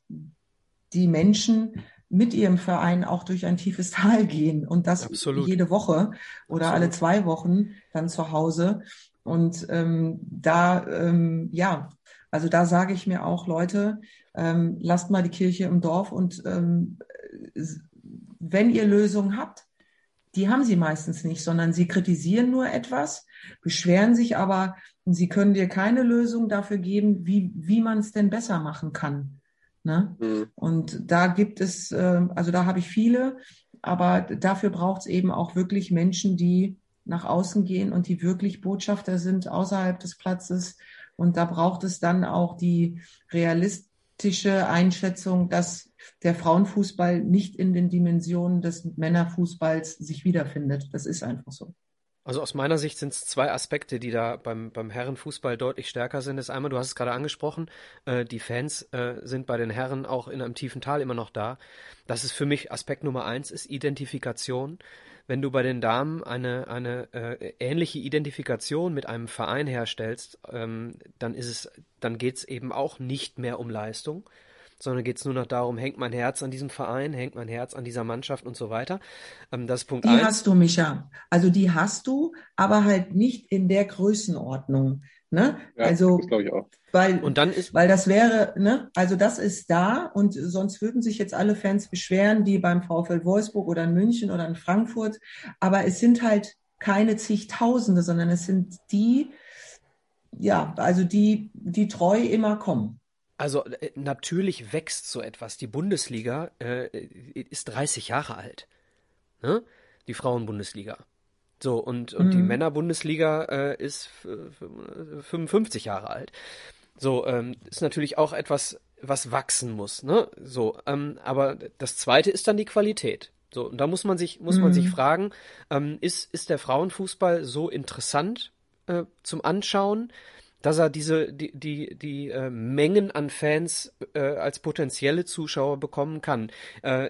die Menschen mit ihrem Verein auch durch ein tiefes <laughs> Tal gehen und das Absolut. jede Woche oder Absolut. alle zwei Wochen dann zu Hause. Und ähm, da, ähm, ja, also da sage ich mir auch, Leute, ähm, lasst mal die Kirche im Dorf und ähm, wenn ihr Lösungen habt, die haben sie meistens nicht, sondern sie kritisieren nur etwas, beschweren sich aber und sie können dir keine Lösung dafür geben, wie, wie man es denn besser machen kann. Ne? Mhm. Und da gibt es, äh, also da habe ich viele, aber dafür braucht es eben auch wirklich Menschen, die nach außen gehen und die wirklich Botschafter sind außerhalb des Platzes. Und da braucht es dann auch die realistische Einschätzung, dass der Frauenfußball nicht in den Dimensionen des Männerfußballs sich wiederfindet. Das ist einfach so. Also aus meiner Sicht sind es zwei Aspekte, die da beim, beim Herrenfußball deutlich stärker sind. Das ist einmal, du hast es gerade angesprochen, äh, die Fans äh, sind bei den Herren auch in einem tiefen Tal immer noch da. Das ist für mich Aspekt Nummer eins, ist Identifikation. Wenn du bei den Damen eine, eine äh, ähnliche Identifikation mit einem Verein herstellst, ähm, dann ist es, dann geht es eben auch nicht mehr um Leistung, sondern geht es nur noch darum, hängt mein Herz an diesem Verein, hängt mein Herz an dieser Mannschaft und so weiter. Ähm, das ist Punkt die eins. hast du, Micha. Also die hast du, aber halt nicht in der Größenordnung. Ne? Ja, also, das ich auch. Weil, und dann ist, weil das wäre, ne, also das ist da und sonst würden sich jetzt alle Fans beschweren, die beim VfL Wolfsburg oder in München oder in Frankfurt. Aber es sind halt keine zigtausende, sondern es sind die, ja, also die, die treu immer kommen. Also äh, natürlich wächst so etwas. Die Bundesliga äh, ist 30 Jahre alt. Ne? Die Frauenbundesliga. So, und, und mhm. die Männerbundesliga äh, ist 55 Jahre alt. So, ähm, ist natürlich auch etwas, was wachsen muss, ne? So, ähm, aber das zweite ist dann die Qualität. So, und da muss man sich, muss mhm. man sich mhm. fragen, ähm, ist, ist der Frauenfußball so interessant äh, zum Anschauen? dass er diese die die die äh, Mengen an Fans äh, als potenzielle Zuschauer bekommen kann. Äh,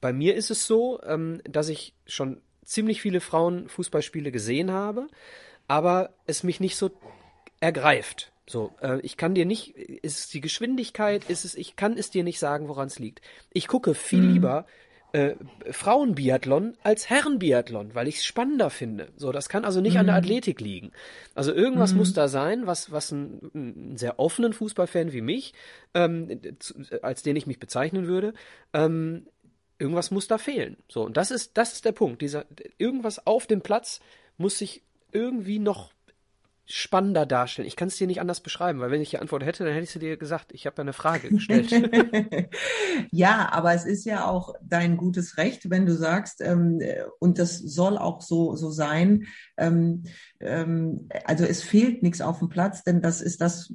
bei mir ist es so, ähm, dass ich schon ziemlich viele Frauenfußballspiele gesehen habe, aber es mich nicht so ergreift. So, äh, ich kann dir nicht, ist es die Geschwindigkeit, ist es, ich kann es dir nicht sagen, woran es liegt. Ich gucke viel mhm. lieber äh, Frauenbiathlon als Herrenbiathlon, weil ich es spannender finde. So, das kann also nicht mhm. an der mhm. Athletik liegen. Also irgendwas mhm. muss da sein, was, was ein, ein sehr offenen Fußballfan wie mich, ähm, als den ich mich bezeichnen würde, ähm, irgendwas muss da fehlen. So, und das ist, das ist der Punkt. Dieser, irgendwas auf dem Platz muss sich irgendwie noch spannender darstellen. Ich kann es dir nicht anders beschreiben, weil wenn ich die Antwort hätte, dann hätte ich sie dir gesagt. Ich habe da eine Frage gestellt. <laughs> ja, aber es ist ja auch dein gutes Recht, wenn du sagst, ähm, und das soll auch so so sein. Ähm, ähm, also es fehlt nichts auf dem Platz, denn das ist das,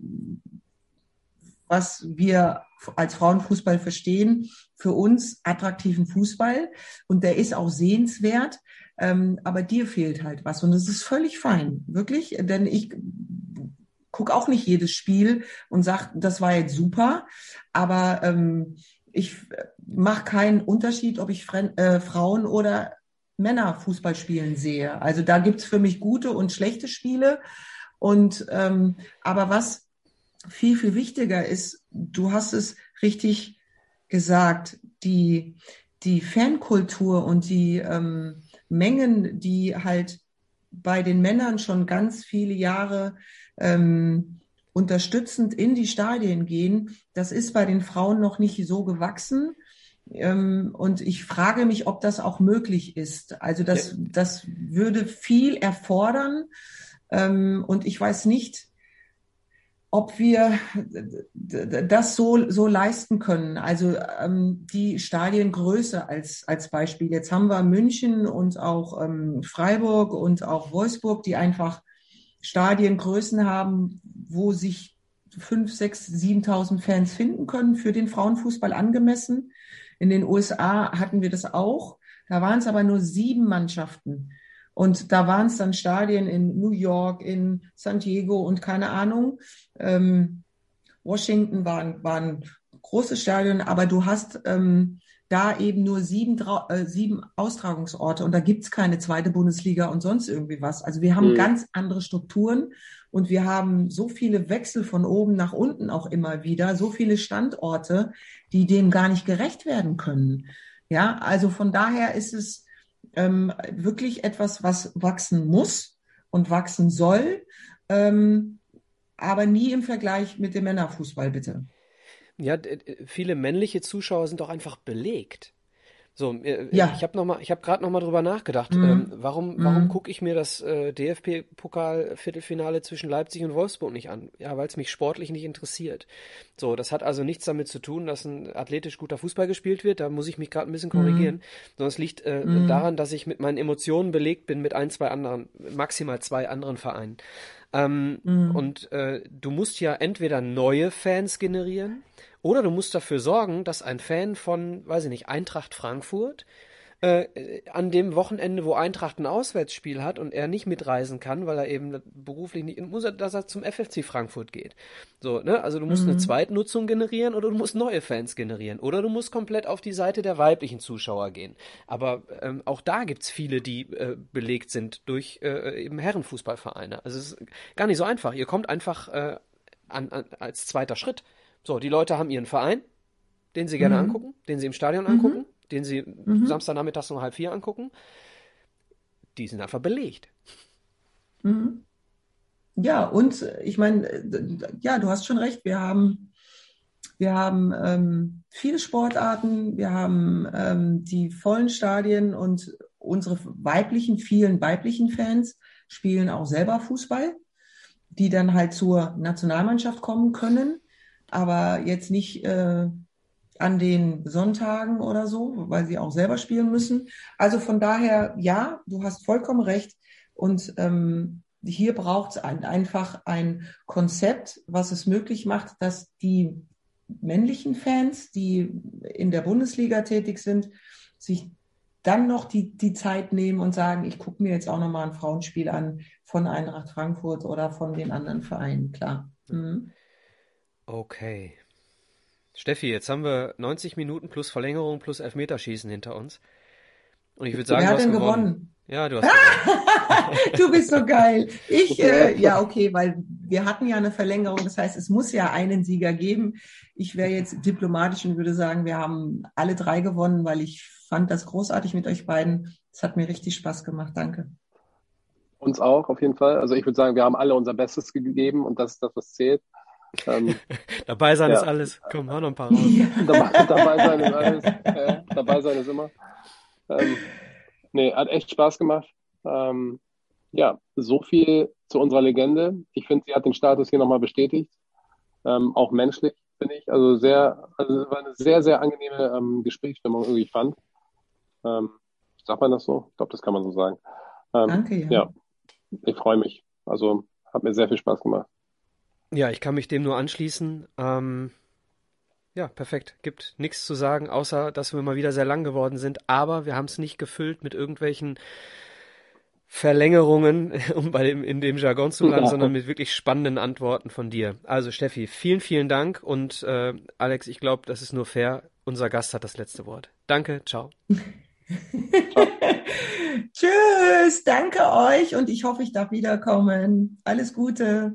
was wir als Frauenfußball verstehen. Für uns attraktiven Fußball und der ist auch sehenswert. Ähm, aber dir fehlt halt was und das ist völlig fein, wirklich, denn ich gucke auch nicht jedes Spiel und sag, das war jetzt super, aber ähm, ich mache keinen Unterschied, ob ich Fre äh, Frauen oder Männer Fußball spielen sehe. Also da gibt's für mich gute und schlechte Spiele. Und ähm, aber was viel, viel wichtiger ist, du hast es richtig gesagt, die, die Fankultur und die ähm, Mengen, die halt bei den Männern schon ganz viele Jahre ähm, unterstützend in die Stadien gehen, das ist bei den Frauen noch nicht so gewachsen. Ähm, und ich frage mich, ob das auch möglich ist. Also das, ja. das würde viel erfordern. Ähm, und ich weiß nicht, ob wir das so, so leisten können. Also ähm, die Stadiengröße als, als Beispiel. Jetzt haben wir München und auch ähm, Freiburg und auch Wolfsburg, die einfach Stadiengrößen haben, wo sich fünf, sechs, siebentausend Fans finden können für den Frauenfußball angemessen. In den USA hatten wir das auch. Da waren es aber nur sieben Mannschaften. Und da waren es dann Stadien in New York, in San Diego und keine Ahnung. Ähm, Washington waren, waren große Stadien, aber du hast ähm, da eben nur sieben, äh, sieben Austragungsorte und da gibt's keine zweite Bundesliga und sonst irgendwie was. Also wir haben mhm. ganz andere Strukturen und wir haben so viele Wechsel von oben nach unten auch immer wieder, so viele Standorte, die dem gar nicht gerecht werden können. Ja, also von daher ist es ähm, wirklich etwas, was wachsen muss und wachsen soll, ähm, aber nie im Vergleich mit dem Männerfußball, bitte. Ja, viele männliche Zuschauer sind doch einfach belegt. So, äh, ja. ich habe noch mal, ich habe gerade noch mal drüber nachgedacht. Mhm. Ähm, warum, warum mhm. gucke ich mir das äh, DFB-Pokal-Viertelfinale zwischen Leipzig und Wolfsburg nicht an? Ja, weil es mich sportlich nicht interessiert. So, das hat also nichts damit zu tun, dass ein athletisch guter Fußball gespielt wird. Da muss ich mich gerade ein bisschen korrigieren. Mhm. Sondern es liegt äh, mhm. daran, dass ich mit meinen Emotionen belegt bin mit ein, zwei anderen, maximal zwei anderen Vereinen. Ähm, mhm. Und äh, du musst ja entweder neue Fans generieren oder du musst dafür sorgen, dass ein Fan von, weiß ich nicht, Eintracht Frankfurt äh, an dem Wochenende, wo Eintracht ein Auswärtsspiel hat und er nicht mitreisen kann, weil er eben beruflich nicht, muss er, dass er zum FFC Frankfurt geht. So, ne? Also du musst mhm. eine Zweitnutzung generieren oder du musst neue Fans generieren oder du musst komplett auf die Seite der weiblichen Zuschauer gehen. Aber ähm, auch da gibt's viele, die äh, belegt sind durch äh, eben Herrenfußballvereine. Also es ist gar nicht so einfach. Ihr kommt einfach äh, an, an, als zweiter Schritt. So, die Leute haben ihren Verein, den sie gerne mhm. angucken, den sie im Stadion mhm. angucken, den sie mhm. Samstagnachmittags um halb vier angucken. Die sind einfach belegt. Mhm. Ja, und ich meine, ja, du hast schon recht. Wir haben, wir haben ähm, viele Sportarten, wir haben ähm, die vollen Stadien und unsere weiblichen, vielen weiblichen Fans spielen auch selber Fußball, die dann halt zur Nationalmannschaft kommen können aber jetzt nicht äh, an den Sonntagen oder so, weil sie auch selber spielen müssen. Also von daher, ja, du hast vollkommen recht. Und ähm, hier braucht es ein, einfach ein Konzept, was es möglich macht, dass die männlichen Fans, die in der Bundesliga tätig sind, sich dann noch die, die Zeit nehmen und sagen, ich gucke mir jetzt auch nochmal ein Frauenspiel an von Eintracht Frankfurt oder von den anderen Vereinen, klar. Mhm. Okay. Steffi, jetzt haben wir 90 Minuten plus Verlängerung plus Elfmeterschießen hinter uns. Und ich würde sagen, Wer du hast gewonnen. gewonnen. Ja, du hast gewonnen. <laughs> du bist so geil. Ich, äh, ja, okay, weil wir hatten ja eine Verlängerung. Das heißt, es muss ja einen Sieger geben. Ich wäre jetzt diplomatisch und würde sagen, wir haben alle drei gewonnen, weil ich fand das großartig mit euch beiden. Es hat mir richtig Spaß gemacht. Danke. Uns auch, auf jeden Fall. Also ich würde sagen, wir haben alle unser Bestes gegeben und das ist das, was zählt. Ähm, <laughs> dabei sein ja. ist alles. Komm, hör noch ein paar raus. <laughs> dabei, dabei sein ist alles. Äh, Dabei sein ist immer. Ähm, nee, hat echt Spaß gemacht. Ähm, ja, so viel zu unserer Legende. Ich finde, sie hat den Status hier nochmal bestätigt. Ähm, auch menschlich, finde ich. Also sehr, also war eine sehr, sehr angenehme ähm, Gesprächsstimmung, irgendwie fand. Ähm, sagt man das so? Ich glaube, das kann man so sagen. Ähm, Danke, ja. ja. Ich freue mich. Also hat mir sehr viel Spaß gemacht. Ja, ich kann mich dem nur anschließen. Ähm, ja, perfekt. Gibt nichts zu sagen, außer dass wir mal wieder sehr lang geworden sind. Aber wir haben es nicht gefüllt mit irgendwelchen Verlängerungen, <laughs> um bei dem, in dem Jargon zu bleiben, ja. sondern mit wirklich spannenden Antworten von dir. Also Steffi, vielen, vielen Dank und äh, Alex, ich glaube, das ist nur fair. Unser Gast hat das letzte Wort. Danke, ciao. <laughs> Tschüss, danke euch und ich hoffe, ich darf wiederkommen. Alles Gute.